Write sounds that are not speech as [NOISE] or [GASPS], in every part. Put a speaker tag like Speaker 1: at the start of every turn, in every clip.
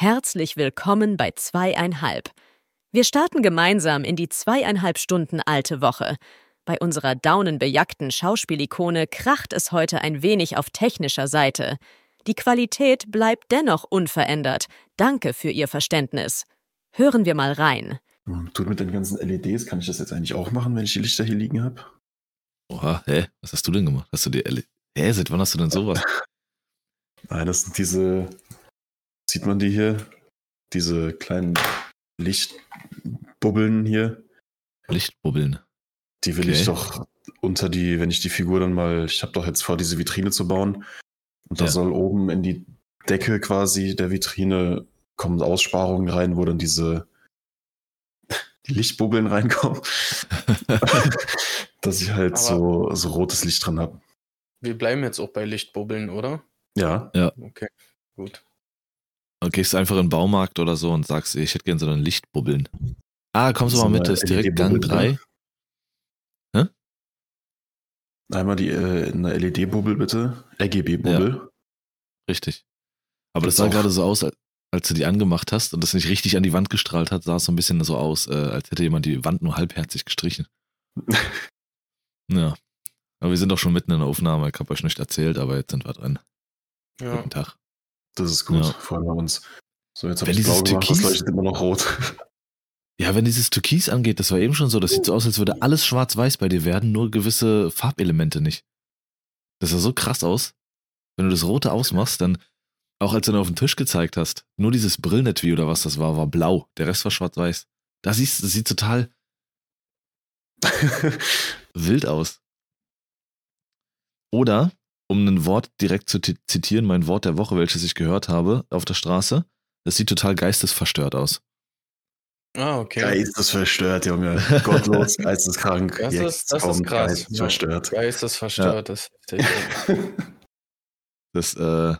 Speaker 1: Herzlich willkommen bei zweieinhalb. Wir starten gemeinsam in die zweieinhalb Stunden alte Woche. Bei unserer daunenbejagten Schauspielikone kracht es heute ein wenig auf technischer Seite. Die Qualität bleibt dennoch unverändert. Danke für Ihr Verständnis. Hören wir mal rein.
Speaker 2: Tut mit den ganzen LEDs, kann ich das jetzt eigentlich auch machen, wenn ich die Lichter hier liegen habe?
Speaker 3: Oha, hä? Was hast du denn gemacht? Hast du die LED? Hä, seit wann hast du denn sowas?
Speaker 2: Nein, das sind diese, sieht man die hier? Diese kleinen Lichtbubbeln hier.
Speaker 3: Lichtbubbeln.
Speaker 2: Die will
Speaker 3: Okay.
Speaker 2: ich doch unter die, wenn ich die Figur dann mal, ich habe doch jetzt vor, diese Vitrine zu bauen. Und da
Speaker 3: Ja.
Speaker 2: soll oben in die Decke quasi der Vitrine kommen Aussparungen rein, wo dann diese die [LAUGHS] Lichtbubbeln reinkommen. [LAUGHS] Dass ich halt
Speaker 4: Aber-
Speaker 2: so, so rotes Licht dran habe.
Speaker 4: Wir bleiben jetzt auch bei Lichtbubbeln, oder?
Speaker 2: Ja.
Speaker 4: Okay, gut.
Speaker 3: Und gehst einfach in den Baumarkt oder so und sagst, ich hätte gerne so einen Lichtbubbeln. Ah, kommst du mal mit, das ist direkt Gang
Speaker 2: LED-Bubbel,
Speaker 3: 3.
Speaker 2: Einmal die äh, eine LED-Bubbel bitte. RGB-Bubbel.
Speaker 3: Richtig. Aber das
Speaker 2: Gibt's
Speaker 3: sah gerade so aus, als- als du die angemacht hast und das nicht richtig an die Wand gestrahlt hat, sah es so ein bisschen so aus, äh, als hätte jemand die Wand nur halbherzig gestrichen. [LAUGHS] Ja. Aber wir sind doch schon mitten in der Aufnahme. Ich habe euch nicht erzählt, aber jetzt sind wir drin.
Speaker 4: Ja.
Speaker 3: Guten Tag.
Speaker 2: Das ist gut.
Speaker 3: Ja.
Speaker 2: Freuen wir uns. So, jetzt habe
Speaker 3: Wenn
Speaker 2: ich
Speaker 3: dieses
Speaker 2: blau gemacht, das
Speaker 3: Türkis-
Speaker 2: leuchtet immer noch rot.
Speaker 3: Ja, wenn dieses Türkis angeht, das war eben schon so, das sieht so aus, als würde alles schwarz-weiß bei dir werden, nur gewisse Farbelemente nicht. Das sah so krass aus. Wenn du das Rote ausmachst, dann, auch als du dann auf den Tisch gezeigt hast, nur dieses Brillenetui oder was das war, war blau. Der Rest war schwarz-weiß. Da siehst, das sieht total [LAUGHS] wild aus. Oder, um ein Wort direkt zu ti- zitieren, mein Wort der Woche, welches ich gehört habe auf der Straße, das sieht total geistesverstört aus.
Speaker 4: Ah, okay.
Speaker 2: Geistesverstört, Junge. [LAUGHS] Gottlos, geisteskrank.
Speaker 4: Das
Speaker 2: Jetzt
Speaker 4: ist- das ist krass.
Speaker 2: Geistesverstört.
Speaker 4: Geistesverstört, das ist heftig. [LAUGHS]
Speaker 3: Das äh,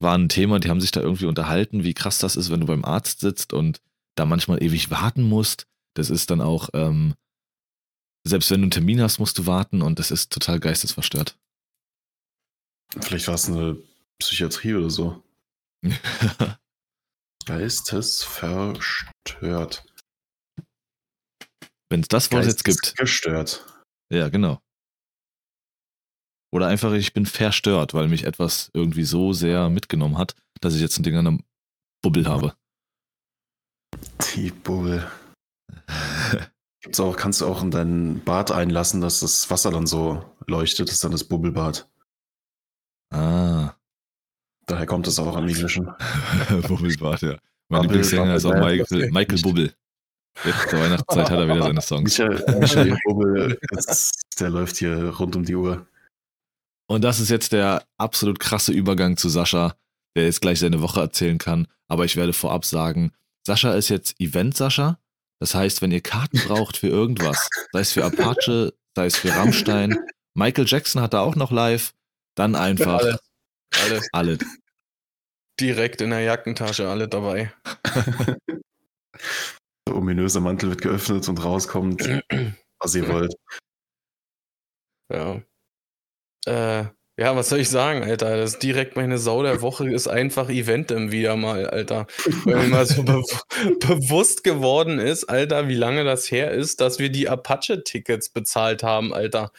Speaker 3: war ein Thema, die haben sich da irgendwie unterhalten, wie krass das ist, wenn du beim Arzt sitzt und da manchmal ewig warten musst. Das ist dann auch, ähm, selbst wenn du einen Termin hast, musst du warten und das ist total geistesverstört.
Speaker 2: Vielleicht war es eine Psychiatrie oder so. [LAUGHS] Geistesverstört.
Speaker 3: wenn es das Wort jetzt gibt,
Speaker 2: Gestört.
Speaker 3: ja, genau. Oder einfach, ich bin verstört, weil mich etwas irgendwie so sehr mitgenommen hat, dass ich jetzt ein Ding an der Bubbel habe.
Speaker 2: Die Bubbel. [LAUGHS] Gibt's auch, kannst du auch in dein Bad einlassen, dass das Wasser dann so leuchtet, das ist dann das Bubbelbad.
Speaker 3: Ah,
Speaker 2: Daher kommt es auch im Englischen.
Speaker 3: Bubbelbad, ja. Mein Lieblingssänger ist auch Michael,
Speaker 4: Bubble.
Speaker 3: Michael Bubbel. Jetzt zur Weihnachtszeit hat er wieder seine Songs.
Speaker 2: Michael, Michael Bubbel, der läuft hier rund um die Uhr.
Speaker 3: Und das ist jetzt der absolut krasse Übergang zu Sascha, der jetzt gleich seine Woche erzählen kann. Aber ich werde vorab sagen, Sascha ist jetzt Event-Sascha. Das heißt, wenn ihr Karten braucht für irgendwas, sei es für Apache, sei es für Rammstein, Michael Jackson hat da auch noch live, dann einfach
Speaker 4: Alles. Alles
Speaker 3: alle.
Speaker 4: direkt in der Jackentasche, alle dabei. [LAUGHS]
Speaker 2: Der ominöse Mantel wird geöffnet und rauskommt, was ihr wollt.
Speaker 4: Ja. Äh, ja, was soll ich sagen, Alter? Das ist direkt meine Sau der Woche ist einfach Eventem wieder mal, Alter. Weil mir mal so be [LAUGHS] bewusst geworden ist, Alter, wie lange das her ist, dass wir die Apache-Tickets bezahlt haben, Alter.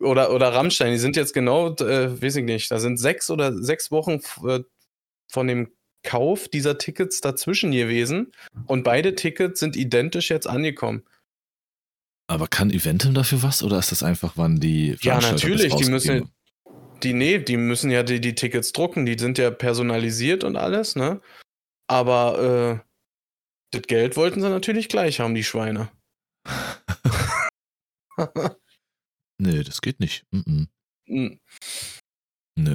Speaker 4: Oder, oder Rammstein, die sind jetzt genau, äh, weiß ich nicht, da sind sechs oder sechs Wochen äh, von dem Kauf dieser Tickets dazwischen gewesen und beide Tickets sind identisch jetzt angekommen.
Speaker 3: Aber kann Eventim dafür was oder ist das einfach, wann die
Speaker 4: Ja, natürlich, die müssen? Die, nee, die müssen ja die, die Tickets drucken, die sind ja personalisiert und alles, ne? Aber äh, das Geld wollten sie natürlich gleich haben, die Schweine. [LAUGHS] [LAUGHS]
Speaker 3: Nee, das geht nicht. Mm
Speaker 4: Hm,
Speaker 3: Nö.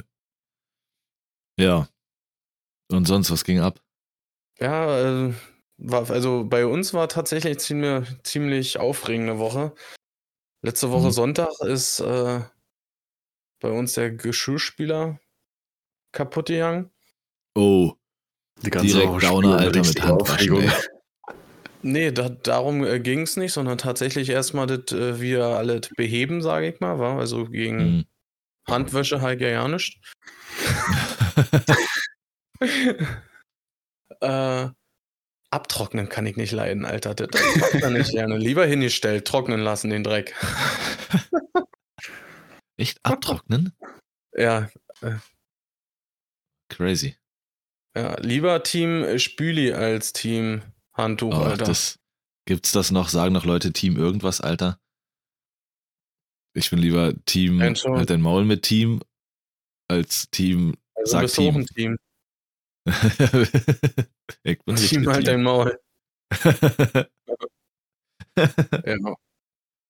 Speaker 3: Ja. Und sonst, was ging ab?
Speaker 4: ja, äh, war, also bei uns war tatsächlich ziemlich, ziemlich aufregende Woche. Letzte Woche
Speaker 3: Mhm.
Speaker 4: Sonntag ist äh, bei uns der Geschirrspüler kaputt gegangen.
Speaker 3: Oh,
Speaker 2: Die
Speaker 3: Direkt
Speaker 2: Woche
Speaker 3: Downer, Alter, mit Handwaschen.
Speaker 4: Nee, da, darum äh, ging es nicht, sondern tatsächlich erstmal das äh, wieder alles beheben, sage ich mal, war. Also gegen
Speaker 3: hm.
Speaker 4: Handwäsche halt ja nicht. [LAUGHS] Äh, abtrocknen kann ich nicht leiden, Alter. Das, macht man nicht gerne. Lieber hingestellt, trocknen lassen den Dreck. [LAUGHS]
Speaker 3: Echt abtrocknen?
Speaker 4: Ja,
Speaker 3: Crazy.
Speaker 4: ja. Lieber Team Spüli als Team Handtuch,
Speaker 3: Oh,
Speaker 4: Alter.
Speaker 3: das, gibt's das noch? Sagen noch Leute Team irgendwas, Alter? Ich bin lieber Team
Speaker 4: schon.
Speaker 3: halt dein Maul mit Team als Team
Speaker 4: also
Speaker 3: sag
Speaker 4: bist du auch
Speaker 3: Team.
Speaker 4: ein Team. [LAUGHS]
Speaker 3: ich bin
Speaker 4: Team halt dein Maul. [LAUGHS] Ja.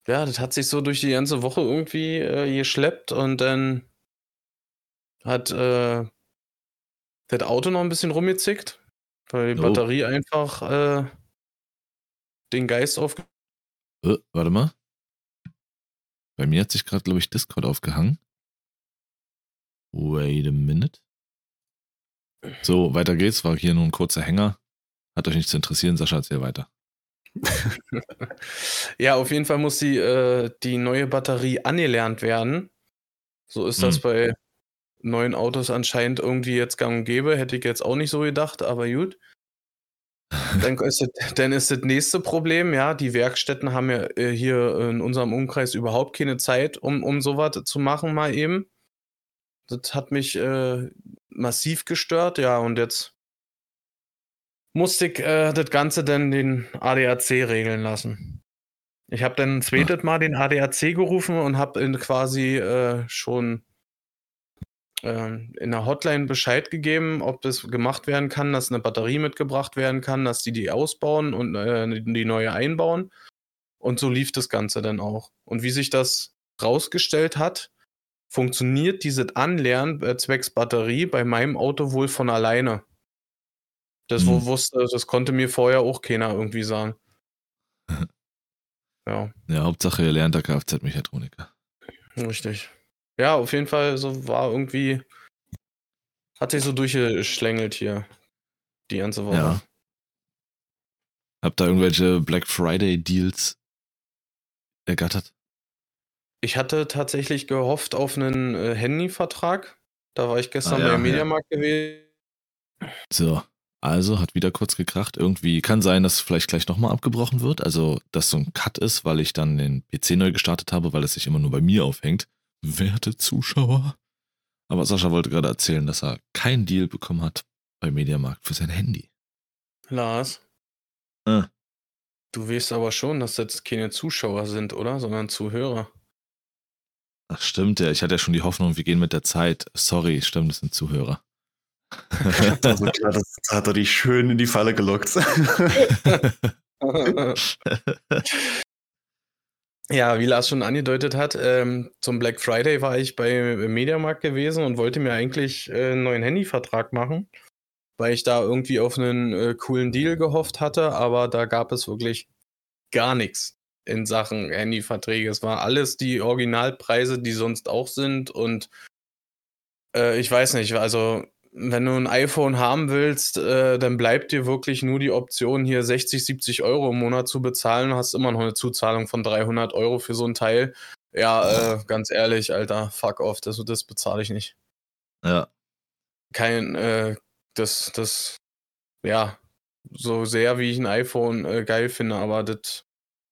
Speaker 4: ja, das hat sich so durch die ganze Woche irgendwie äh, geschleppt und dann hat äh, das Auto noch ein bisschen rumgezickt, weil die
Speaker 3: Oh.
Speaker 4: Batterie einfach äh, den Geist auf.
Speaker 3: Äh, warte mal. Bei mir hat sich gerade, glaube ich, Discord aufgehangen. Wait a minute. So, weiter geht's. War hier nur ein kurzer Hänger. Hat euch nicht zu interessieren. Sascha, erzähl weiter. [LAUGHS]
Speaker 4: Ja, auf jeden Fall muss die, äh, die neue Batterie angelernt werden. So ist das
Speaker 3: Hm.
Speaker 4: bei neuen Autos anscheinend irgendwie jetzt gang und gäbe. Hätte ich jetzt auch nicht so gedacht, aber gut. Dann ist, das, dann ist das nächste Problem, ja, die Werkstätten haben ja äh, hier in unserem Umkreis überhaupt keine Zeit, um, um sowas zu machen, mal eben. Das hat mich äh, massiv gestört, ja, und jetzt musste ich äh, das Ganze dann den ADAC regeln lassen. Ich habe dann zweites Mal den ADAC gerufen und habe quasi äh, schon in der Hotline Bescheid gegeben, ob das gemacht werden kann, dass eine Batterie mitgebracht werden kann, dass die die ausbauen und äh, die neue einbauen. Und so lief das Ganze dann auch. Und wie sich das rausgestellt hat, funktioniert dieses Anlernen äh, zwecks Batterie bei meinem Auto wohl von alleine. Das wo
Speaker 3: Hm.
Speaker 4: wusste, das konnte mir vorher auch keiner irgendwie sagen. [LAUGHS] Ja.
Speaker 3: Ja, Hauptsache ihr lernt der Kfz-Mechatroniker.
Speaker 4: Richtig. Ja, auf jeden Fall, so war irgendwie, hat sich so durchgeschlängelt hier die ganze Woche.
Speaker 3: Ja. Habt ihr irgendwelche Black Friday Deals ergattert?
Speaker 4: Ich hatte tatsächlich gehofft auf einen äh, Handyvertrag. Da war ich gestern
Speaker 3: Ah, ja,
Speaker 4: beim
Speaker 3: ja.
Speaker 4: Mediamarkt gewesen.
Speaker 3: So, also hat wieder kurz gekracht. Irgendwie kann sein, dass vielleicht gleich nochmal abgebrochen wird. Also, dass so ein Cut ist, weil ich dann den PC neu gestartet habe, weil es sich immer nur bei mir aufhängt. Werte Zuschauer. Aber Sascha wollte gerade erzählen, dass er keinen Deal bekommen hat bei Mediamarkt für sein Handy.
Speaker 4: Lars,
Speaker 3: Äh,
Speaker 4: du weißt aber schon, dass das keine Zuschauer sind, oder? Sondern Zuhörer.
Speaker 3: ach, stimmt ja. Ich hatte ja schon die Hoffnung, wir gehen mit der Zeit. Sorry, stimmt, das sind Zuhörer.
Speaker 2: Also klar, das hat er dich schön in die Falle gelockt. [LAUGHS] [LAUGHS] [LAUGHS]
Speaker 4: Ja, wie Lars schon angedeutet hat, ähm, zum Black Friday war ich bei Mediamarkt gewesen und wollte mir eigentlich äh, einen neuen Handyvertrag machen, weil ich da irgendwie auf einen äh, coolen Deal gehofft hatte, aber da gab es wirklich gar nichts in Sachen Handyverträge. Es war alles die Originalpreise, die sonst auch sind und äh, ich weiß nicht, also wenn du ein iPhone haben willst, äh, dann bleibt dir wirklich nur die Option, hier 60, 70 Euro im Monat zu bezahlen. Hast immer noch eine Zuzahlung von 300 Euro für so ein Teil. Ja, äh, ganz ehrlich, Alter, fuck off, das, das bezahle ich nicht.
Speaker 3: ja,
Speaker 4: Kein, äh, das, das, ja, so sehr wie ich ein iPhone äh, geil finde, aber das,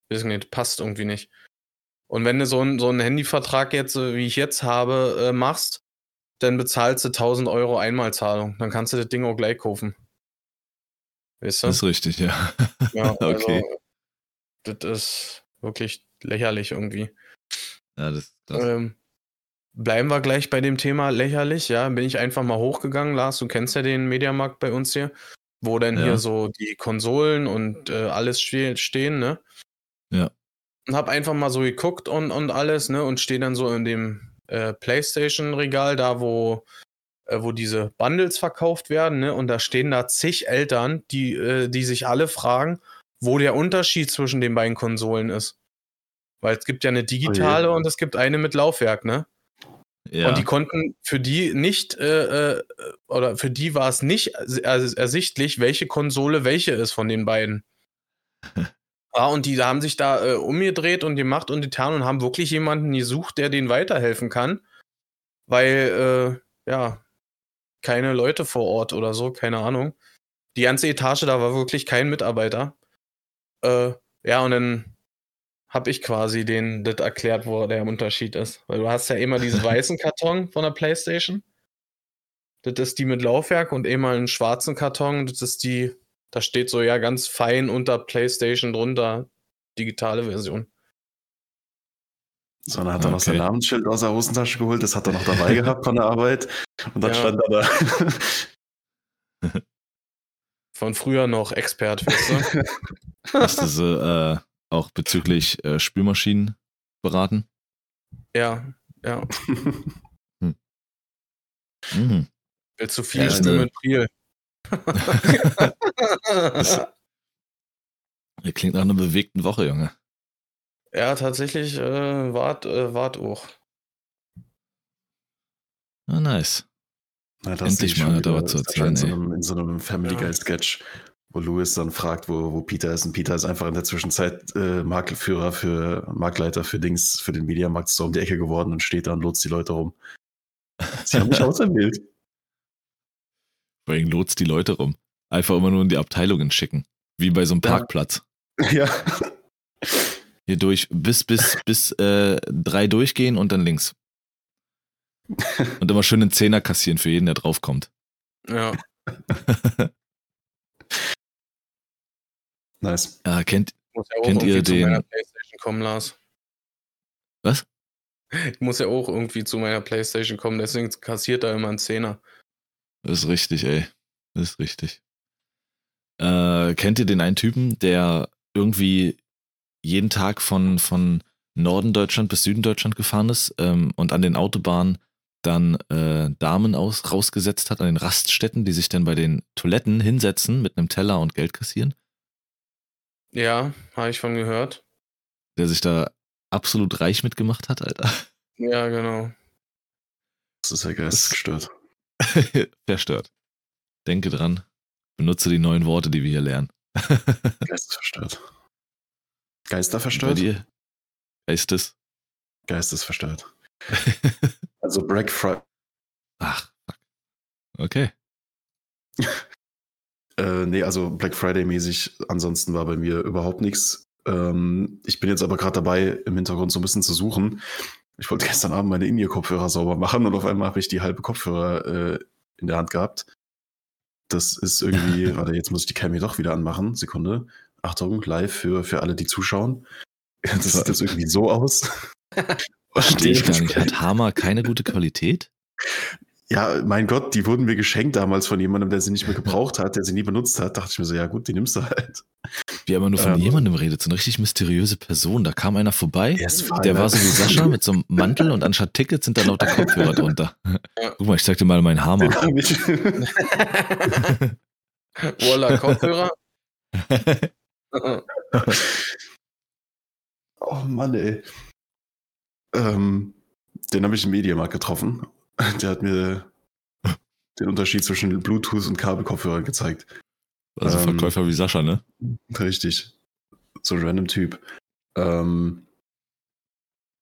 Speaker 4: weiß nicht, passt irgendwie nicht. Und wenn du so, ein, so einen Handyvertrag jetzt, äh, wie ich jetzt habe, äh, machst, dann bezahlst du 1000 Euro Einmalzahlung. Dann kannst du das Ding auch gleich kaufen. Weißt du?
Speaker 3: das ist richtig, ja.
Speaker 4: Ja, [LAUGHS]
Speaker 3: okay.
Speaker 4: also, das ist wirklich lächerlich irgendwie.
Speaker 3: Ja, das, das
Speaker 4: Ähm, bleiben wir gleich bei dem Thema lächerlich, ja. Bin ich einfach mal hochgegangen, Lars, du kennst ja den Mediamarkt bei uns hier, wo dann
Speaker 3: Ja.
Speaker 4: hier so die Konsolen und äh, alles ste stehen, ne?
Speaker 3: Ja.
Speaker 4: Und hab einfach mal so geguckt und, und alles, ne? Und stehe dann so in dem äh, Playstation-Regal, da wo, äh, wo diese Bundles verkauft werden, ne? Und da stehen da zig Eltern, die, äh, die sich alle fragen, wo der Unterschied zwischen den beiden Konsolen ist. Weil es gibt ja eine digitale und es gibt eine mit Laufwerk, ne?
Speaker 3: ja.
Speaker 4: Und die konnten für die nicht, äh, äh, oder für die war es nicht ers- ersichtlich, welche Konsole welche ist von den beiden. [LAUGHS] ja, und die haben sich da äh, umgedreht und gemacht und getan und haben wirklich jemanden gesucht, der denen weiterhelfen kann. Weil, äh, ja, keine Leute vor Ort oder so, keine Ahnung. die ganze Etage, da war wirklich kein Mitarbeiter. Äh, ja, und dann habe ich quasi den das erklärt, wo der Unterschied ist. Weil du hast ja immer diesen [LAUGHS] weißen Karton von der Playstation. Das ist die mit Laufwerk und immer einen schwarzen Karton. Das ist die, da steht so ja ganz fein unter Playstation drunter, digitale Version.
Speaker 2: So, dann hat er noch sein
Speaker 3: Okay.
Speaker 2: Namensschild aus der Hosentasche geholt, das hat er noch dabei [LAUGHS] gehabt von der Arbeit. Und dann
Speaker 4: Ja.
Speaker 2: stand er da. [LAUGHS]
Speaker 4: Von früher noch Expert, weißt du? [LAUGHS]
Speaker 3: Hast du sie äh, auch bezüglich äh, Spülmaschinen beraten?
Speaker 4: ja, ja.
Speaker 3: Mhm.
Speaker 4: Willst du viel
Speaker 3: Ja,
Speaker 4: Stimme
Speaker 3: ne.
Speaker 4: mit Priel?
Speaker 3: Das klingt nach einer bewegten Woche, Junge.
Speaker 4: ja, tatsächlich, äh, wart, äh, wart auch.
Speaker 3: Ah, nice.
Speaker 2: Na, das
Speaker 3: Endlich mal er
Speaker 2: wieder.
Speaker 3: was zu erzählen,
Speaker 2: in so einem, in so einem Family
Speaker 4: Ja.
Speaker 2: Guy Sketch, wo Louis dann fragt, wo, wo Peter ist. Und Peter ist einfach in der Zwischenzeit äh, Marktführer für, Marktleiter für Dings, für den Mediamarkt so um die Ecke geworden und steht da und lotst die Leute rum. Sie haben mich [LAUGHS] auserwählt.
Speaker 3: Allem lotst die Leute rum. Einfach immer nur in die Abteilungen schicken. Wie bei so einem. Parkplatz.
Speaker 2: ja.
Speaker 3: Hier durch, bis, bis, bis äh, drei durchgehen und dann links. [LAUGHS] Und immer schön einen Zehner kassieren für jeden, der draufkommt.
Speaker 4: Ja. [LAUGHS]
Speaker 2: Nice.
Speaker 3: Ja, kennt,
Speaker 4: Ich muss ja auch
Speaker 3: Kennt ihr
Speaker 4: irgendwie zu
Speaker 3: den-
Speaker 4: meiner Playstation kommen, Lars.
Speaker 3: Was?
Speaker 4: Ich muss ja auch irgendwie zu meiner Playstation kommen, deswegen kassiert er immer einen Zehner.
Speaker 3: Das ist richtig, ey. Das ist richtig. Äh, kennt ihr den einen Typen, der irgendwie jeden Tag von, von Norden Deutschland bis Süden Deutschland gefahren ist ähm, und an den Autobahnen dann äh, Damen aus, rausgesetzt hat, an den Raststätten, die sich dann bei den Toiletten hinsetzen mit einem Teller und Geld kassieren?
Speaker 4: Ja, habe ich von gehört.
Speaker 3: Der sich da absolut reich mitgemacht hat, Alter.
Speaker 4: Ja, genau.
Speaker 2: Das ist ja geistesgestört. [LAUGHS]
Speaker 3: Verstört. Denke dran. Benutze die neuen Worte, die wir hier lernen. [LAUGHS]
Speaker 2: Geistesverstört. Geister
Speaker 3: Bei
Speaker 2: verstört?
Speaker 3: dir? Geistes?
Speaker 2: Geistesverstört. [LAUGHS] Also Black Friday.
Speaker 3: Ach, fuck. Okay.
Speaker 2: Äh, nee, also Black Friday mäßig, ansonsten war bei mir überhaupt nichts. Ähm, ich bin jetzt aber gerade dabei, im Hintergrund so ein bisschen zu suchen. Ich wollte gestern Abend meine In-Ear-Kopfhörer sauber machen und auf einmal habe ich die halbe Kopfhörer äh, in der Hand gehabt. Das ist irgendwie, [LAUGHS] warte, jetzt muss ich die Cam hier doch wieder anmachen. Sekunde. Achtung, live für, für alle, die zuschauen. [LAUGHS] Das sieht das irgendwie so aus. [LAUGHS]
Speaker 3: Verstehe ich gar nicht. Hat Hammer keine gute Qualität?
Speaker 2: Ja, mein Gott, die wurden mir geschenkt damals von jemandem, der sie nicht mehr gebraucht hat, der sie nie benutzt hat. Dachte ich mir so, ja gut, die nimmst du halt.
Speaker 3: Wie er immer nur von
Speaker 2: Ähm.
Speaker 3: jemandem redet, so eine richtig mysteriöse Person. Da kam einer vorbei,
Speaker 2: ist
Speaker 3: der war so wie Sascha mit so einem Mantel und anstatt Tickets sind da lauter Kopfhörer drunter. Guck mal, ich zeig dir mal meinen Hammer.
Speaker 4: Walla, [LAUGHS] Kopfhörer.
Speaker 2: oh Mann, ey. Ähm, den habe ich im Mediamarkt getroffen. [LAUGHS] Der hat mir den Unterschied zwischen Bluetooth und Kabelkopfhörern gezeigt.
Speaker 3: Also
Speaker 2: Ähm.
Speaker 3: Verkäufer wie Sascha, ne?
Speaker 2: Richtig. So ein random Typ. Ähm,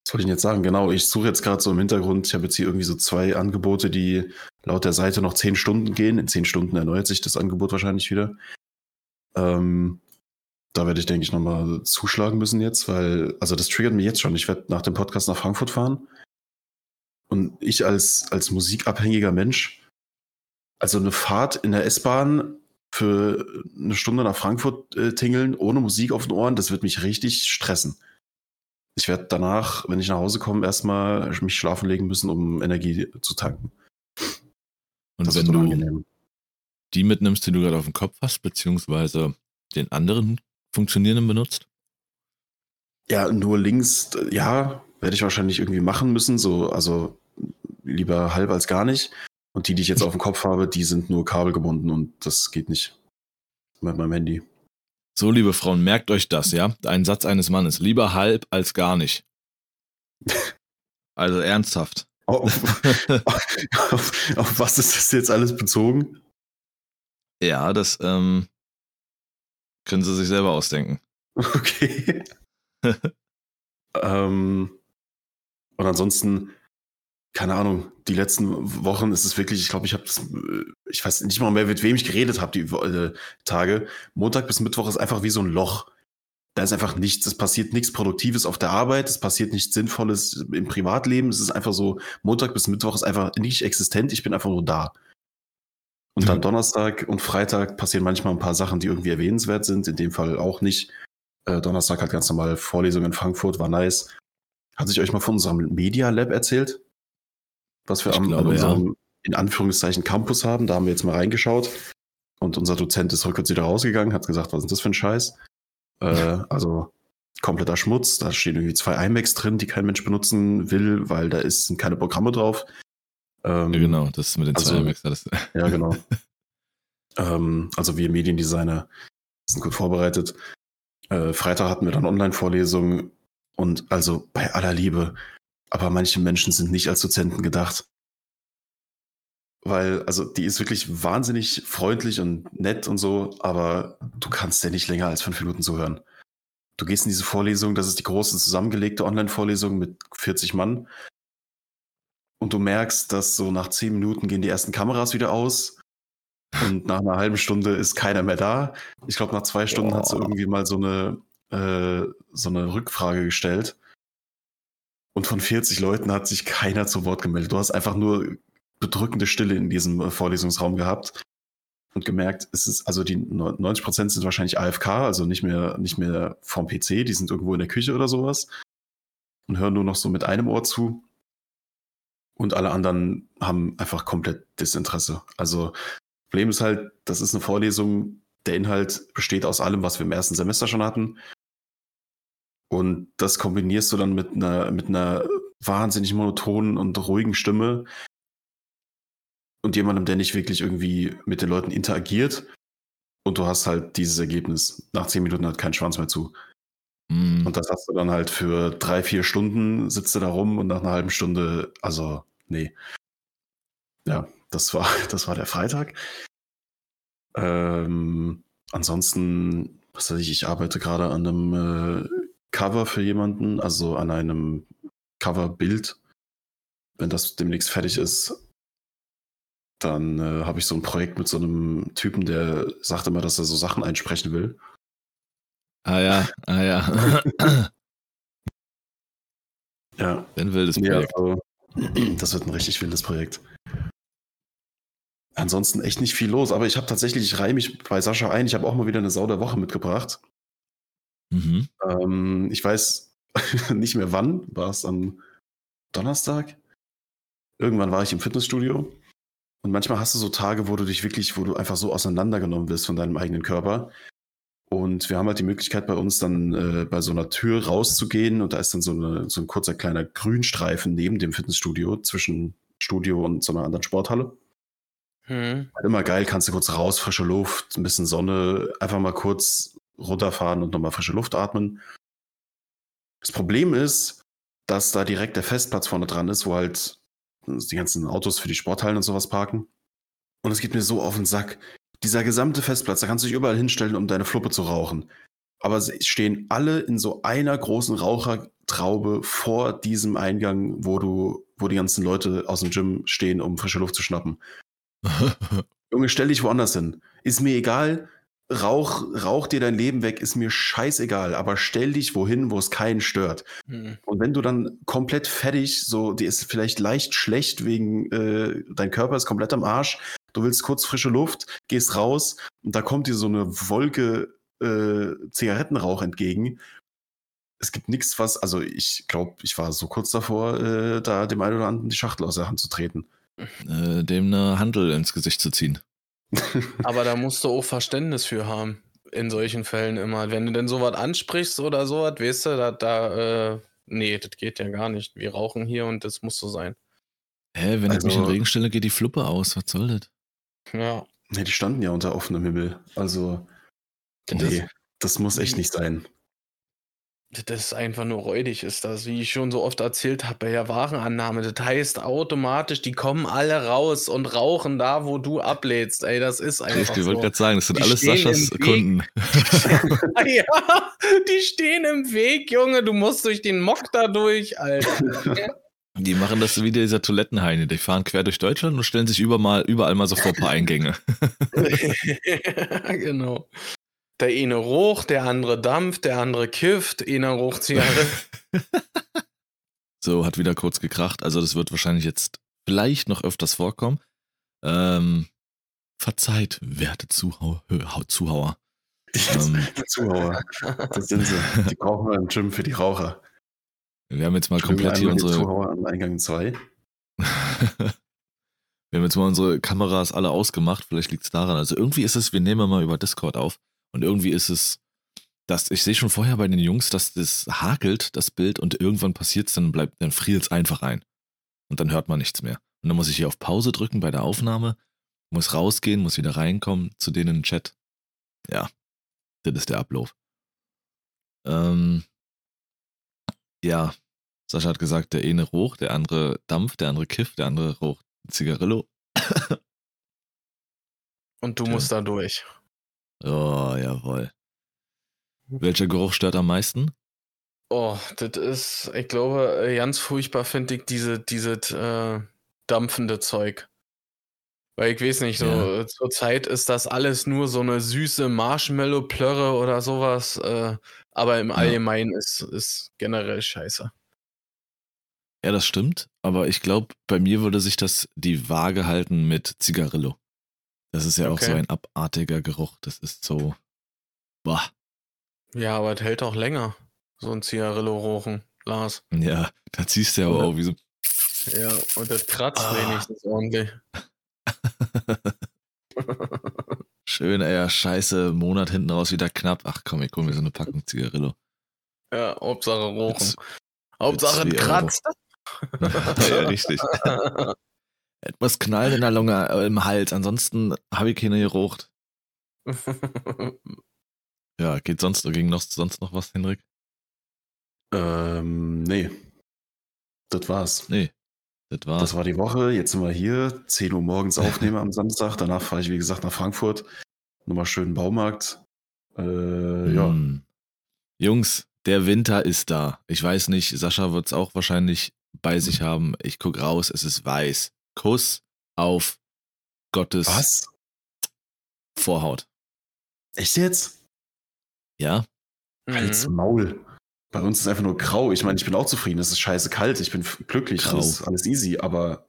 Speaker 2: was wollte ich denn jetzt sagen? Genau, ich suche jetzt gerade so im Hintergrund. Ich habe jetzt hier irgendwie so zwei Angebote, die laut der Seite noch zehn Stunden gehen. In zehn Stunden erneuert sich das Angebot wahrscheinlich wieder. Ähm, da werde ich, denke ich, nochmal zuschlagen müssen jetzt, weil, also das triggert mich jetzt schon. Ich werde nach dem Podcast nach Frankfurt fahren. Und ich als, als musikabhängiger Mensch, also eine Fahrt in der S-Bahn für eine Stunde nach Frankfurt äh, tingeln, ohne Musik auf den Ohren, das wird mich richtig stressen. Ich werde danach, wenn ich nach Hause komme, erstmal mich schlafen legen müssen, um Energie zu tanken.
Speaker 3: Und
Speaker 2: Das
Speaker 3: wenn du die mitnimmst, die du gerade auf dem Kopf hast, beziehungsweise den anderen funktionierenden benutzt,
Speaker 2: Ja, nur links, ja, werde ich wahrscheinlich irgendwie machen müssen, so, also lieber halb als gar nicht. Und die, die ich jetzt auf dem Kopf habe, die sind nur kabelgebunden und das geht nicht mit meinem Handy.
Speaker 3: So, liebe Frauen, merkt euch das, ja? Ein Satz eines Mannes. Lieber halb als gar nicht. [LAUGHS] Also ernsthaft.
Speaker 2: Auf, auf, auf was ist das jetzt alles bezogen?
Speaker 3: ja, das ähm, können sie sich selber ausdenken.
Speaker 2: Okay. [LAUGHS] ähm, und ansonsten, keine Ahnung, die letzten Wochen ist es wirklich, ich glaube, ich habe das, äh, ich weiß nicht mal mehr, mit wem ich geredet habe, die äh, Tage. Montag bis Mittwoch ist einfach wie so ein Loch. Da ist einfach nichts, es passiert nichts Produktives auf der Arbeit, es passiert nichts Sinnvolles im Privatleben. Es ist einfach so, Montag bis Mittwoch ist einfach nicht existent, ich bin einfach nur da. Und dann Donnerstag und Freitag passieren manchmal ein paar Sachen, die irgendwie erwähnenswert sind. In dem Fall auch nicht. Äh, Donnerstag hat ganz normal Vorlesung in Frankfurt, war nice. Hatte ich euch mal von unserem Media Lab erzählt? Was wir
Speaker 3: Ich
Speaker 2: am,
Speaker 3: glaube,
Speaker 2: an unserem, in Anführungszeichen, Campus haben. Da haben wir jetzt mal reingeschaut. Und unser Dozent ist rückwärts wieder rausgegangen, hat gesagt, was ist das für ein Scheiß? Äh, [LAUGHS] also kompletter Schmutz. Da stehen irgendwie zwei iMacs drin, die kein Mensch benutzen will, weil da ist, sind keine Programme drauf. Ähm,
Speaker 3: Ja, genau, das ist mit den
Speaker 2: also-
Speaker 3: zwei IMAX alles. [LAUGHS]
Speaker 2: ja, genau. ähm, also wir Mediendesigner sind gut vorbereitet. Äh, Freitag hatten wir dann Online-Vorlesungen und also bei aller Liebe, aber manche Menschen sind nicht als Dozenten gedacht. Weil, also die ist wirklich wahnsinnig freundlich und nett und so, aber du kannst ja nicht länger als fünf Minuten zuhören. Du gehst in diese Vorlesung, das ist die große zusammengelegte Online-Vorlesung mit 40 Mann. Und du merkst, dass so nach zehn Minuten gehen die ersten Kameras wieder aus. Und nach einer halben Stunde ist keiner mehr da. Ich glaube, nach zwei Stunden hat sie irgendwie mal so eine, äh, so eine Rückfrage gestellt. Und von 40 Leuten hat sich keiner zu Wort gemeldet. Du hast einfach nur bedrückende Stille in diesem äh, Vorlesungsraum gehabt und gemerkt, es ist, also die 90 Prozent sind wahrscheinlich AFK, also nicht mehr, nicht mehr vom PC, die sind irgendwo in der Küche oder sowas und hören nur noch so mit einem Ohr zu. Und alle anderen haben einfach komplett Desinteresse. Also, Problem ist halt, das ist eine Vorlesung, der Inhalt besteht aus allem, was wir im ersten Semester schon hatten. Und das kombinierst du dann mit einer, mit einer wahnsinnig monotonen und ruhigen Stimme und jemandem, der nicht wirklich irgendwie mit den Leuten interagiert. Und du hast halt dieses Ergebnis. Nach zehn Minuten hat kein Schwanz mehr zu.
Speaker 3: Mm.
Speaker 2: Und das hast du dann halt für drei, vier Stunden, sitzt du da rum und nach einer halben Stunde, also, nee. Ja, das war, [LAUGHS] das war der Freitag. Ähm, ansonsten, was weiß ich, ich arbeite gerade an einem äh, Cover für jemanden, also an einem Coverbild. Wenn das demnächst fertig ist, dann äh, habe ich so ein Projekt mit so einem Typen, der sagt immer, dass er so Sachen einsprechen will.
Speaker 3: Ah ja, ah ja. [LAUGHS]
Speaker 2: Ja,
Speaker 3: Ein wildes
Speaker 2: Ja,
Speaker 3: Projekt.
Speaker 2: also, [CLEARS THROAT] das wird ein richtig wildes Projekt. Ansonsten echt nicht viel los, aber ich habe tatsächlich, ich reihe mich bei Sascha ein, ich habe auch mal wieder eine Sau der Woche mitgebracht.
Speaker 3: Mhm.
Speaker 2: Ähm, ich weiß [LAUGHS] nicht mehr wann, war es am Donnerstag? Irgendwann war ich im Fitnessstudio und manchmal hast du so Tage, wo du dich wirklich, wo du einfach so auseinandergenommen wirst von deinem eigenen Körper. Und wir haben halt die Möglichkeit bei uns dann äh, bei so einer Tür rauszugehen und da ist dann so, eine, so ein kurzer kleiner Grünstreifen neben dem Fitnessstudio zwischen Studio und so einer anderen Sporthalle.
Speaker 4: Hm.
Speaker 2: Halt immer geil, kannst du kurz raus, frische Luft, ein bisschen Sonne, einfach mal kurz runterfahren und nochmal frische Luft atmen. Das Problem ist, dass da direkt der Festplatz vorne dran ist, wo halt die ganzen Autos für die Sporthallen und sowas parken. Und es geht mir so auf den Sack. Dieser gesamte Festplatz, da kannst du dich überall hinstellen, um deine Fluppe zu rauchen. Aber sie stehen alle in so einer großen Rauchertraube vor diesem Eingang, wo du, wo die ganzen Leute aus dem Gym stehen, um frische Luft zu schnappen. [LAUGHS] Junge, stell dich woanders hin. Ist mir egal. Rauch, rauch dir dein Leben weg, ist mir scheißegal. Aber stell dich wohin, wo es keinen stört.
Speaker 4: Hm.
Speaker 2: Und wenn du dann komplett fertig, so, dir ist vielleicht leicht schlecht wegen, äh, dein Körper ist komplett am Arsch, du willst kurz frische Luft, gehst raus und da kommt dir so eine Wolke äh, Zigarettenrauch entgegen. Es gibt nichts, was, also ich glaube, ich war so kurz davor, äh, da dem einen oder anderen die Schachtel aus der Hand zu treten.
Speaker 3: äh, dem eine Handel ins Gesicht zu ziehen.
Speaker 4: Aber da musst du auch Verständnis für haben. In solchen Fällen immer. Wenn du denn sowas ansprichst oder sowas, weißt du, da, da äh, nee, das geht ja gar nicht. Wir rauchen hier und das muss so sein.
Speaker 3: Hä, wenn ich mich in
Speaker 2: Also-
Speaker 3: Regen stelle, geht die Fluppe aus. Was soll das?
Speaker 4: Ja.
Speaker 2: Ne, die standen ja unter offenem Himmel. Also,
Speaker 4: Das,
Speaker 2: nee, das muss echt nicht sein.
Speaker 4: Das ist einfach nur räudig, ist das. Wie ich schon so oft erzählt habe, bei der Warenannahme. Das heißt automatisch, die kommen alle raus und rauchen da, wo du ablädst. Ey, das ist
Speaker 3: Ich
Speaker 4: einfach
Speaker 3: wollte
Speaker 4: so.
Speaker 3: gerade sagen, das sind
Speaker 4: Die
Speaker 3: alles Saschas. Kunden. [LAUGHS]
Speaker 4: ja, die stehen im Weg, Junge. Du musst durch den Mock da durch, Alter.
Speaker 3: Die machen das wie dieser Toilettenheine. Die fahren quer durch Deutschland und stellen sich überall, überall mal so vor ein paar Eingänge. [LAUGHS] [LAUGHS]
Speaker 4: genau. Der eine roch, der andere dampft, der andere kifft, einer roch Zigarre. [LAUGHS]
Speaker 3: so, hat wieder kurz gekracht. Also das wird wahrscheinlich jetzt vielleicht noch öfters vorkommen. Ähm, verzeiht, werte Zuhauer. Zuhauer.
Speaker 2: Ähm, [LAUGHS] Zuhauer. Das sind sie. Die brauchen wir im Gym für die Raucher.
Speaker 3: Wir haben jetzt mal komplett hier unsere.
Speaker 2: Zuhauer an Eingang 2. [LAUGHS]
Speaker 3: wir haben jetzt mal unsere Kameras alle ausgemacht. Vielleicht liegt es daran. Also irgendwie ist es, wir nehmen mal über Discord auf. Und irgendwie ist es, dass ich sehe schon vorher bei den Jungs, dass das hakelt, das Bild, und irgendwann passiert es, dann bleibt, dann friert es einfach ein. Und dann hört man nichts mehr. Und dann muss ich hier auf Pause drücken bei der Aufnahme, muss rausgehen, muss wieder reinkommen zu denen im Chat. Ja, das ist der Ablauf. Ähm, ja, Sascha hat gesagt, der eine roch, der andere dampft, der andere kifft, der andere roch Zigarillo.
Speaker 4: Und du musst da durch.
Speaker 3: Oh, jawohl. Welcher Geruch stört am meisten?
Speaker 4: Oh, das ist, ich glaube, äh, ganz furchtbar finde ich diese, dieses äh, dampfende Zeug. Weil ich weiß nicht, so ja. Äh, zur Zeit ist das alles nur so eine süße Marshmallow-Plörre oder sowas. Äh, aber im ja. Allgemeinen ist, ist generell scheiße.
Speaker 3: Ja, das stimmt. Aber ich glaube, bei mir würde sich das die Waage halten mit Zigarillo. Das ist ja okay. auch so ein abartiger Geruch. Das ist so. Boah.
Speaker 4: Ja, aber es hält auch länger. So ein Zigarillo-Rochen, Lars.
Speaker 3: Ja, da ziehst du ja aber auch wie so.
Speaker 4: Ja, und das kratzt ah. wenigstens ordentlich. [LAUGHS]
Speaker 3: Schön, ey, scheiße, Monat hinten raus wieder knapp. Ach komm, ich hol mir so eine Packung Zigarillo.
Speaker 4: Ja, Hauptsache rochen. Jetzt, Hauptsache jetzt kratzt. [LAUGHS]
Speaker 3: ja, richtig. [LAUGHS] Etwas knallt in der Lunge, äh, im Hals, ansonsten habe ich keine gerucht. [LAUGHS] ja, geht sonst, ging noch, sonst noch was, Henrik?
Speaker 2: Ähm, nee. Das war's.
Speaker 3: Nee. Das war's.
Speaker 2: Das war die Woche. Jetzt sind wir hier. 10 Uhr morgens aufnehmen am [LAUGHS] Samstag. Danach fahre ich, wie gesagt, nach Frankfurt. Nochmal schön Baumarkt. Äh, hm. ja.
Speaker 3: Jungs, der Winter ist da. Ich weiß nicht, Sascha wird es auch wahrscheinlich bei sich haben. Ich gucke raus, es ist weiß. Kuss auf Gottes
Speaker 2: Was?
Speaker 3: Vorhaut.
Speaker 2: Echt jetzt?
Speaker 3: Ja.
Speaker 2: Halt's mhm. Maul. Bei uns ist einfach nur grau. Ich meine, ich bin auch zufrieden. Es ist scheiße kalt. Ich bin glücklich. Grau. Alles, alles easy. Aber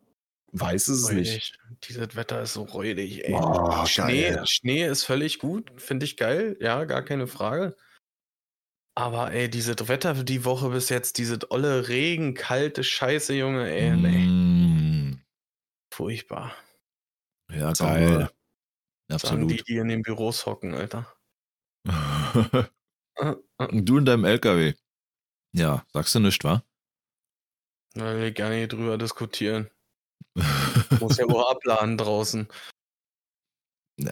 Speaker 2: weiß ist es räudig. nicht.
Speaker 4: Dieses Wetter ist so räudig, ey. Boah, Schnee, Schnee ist völlig gut. Finde ich geil. Ja, gar keine Frage. Aber ey, dieses Wetter für die Woche bis jetzt, diese olle Regen, kalte Scheiße, Junge, ey. Mm. Furchtbar.
Speaker 3: Ja, geil.
Speaker 4: Absolut. Sagen die, die in den Büros hocken, Alter. [LAUGHS]
Speaker 3: du in deinem LKW. Ja, sagst du nichts, wa?
Speaker 4: Will ich gar nicht drüber diskutieren. [LAUGHS] Muss ja wohl abladen draußen.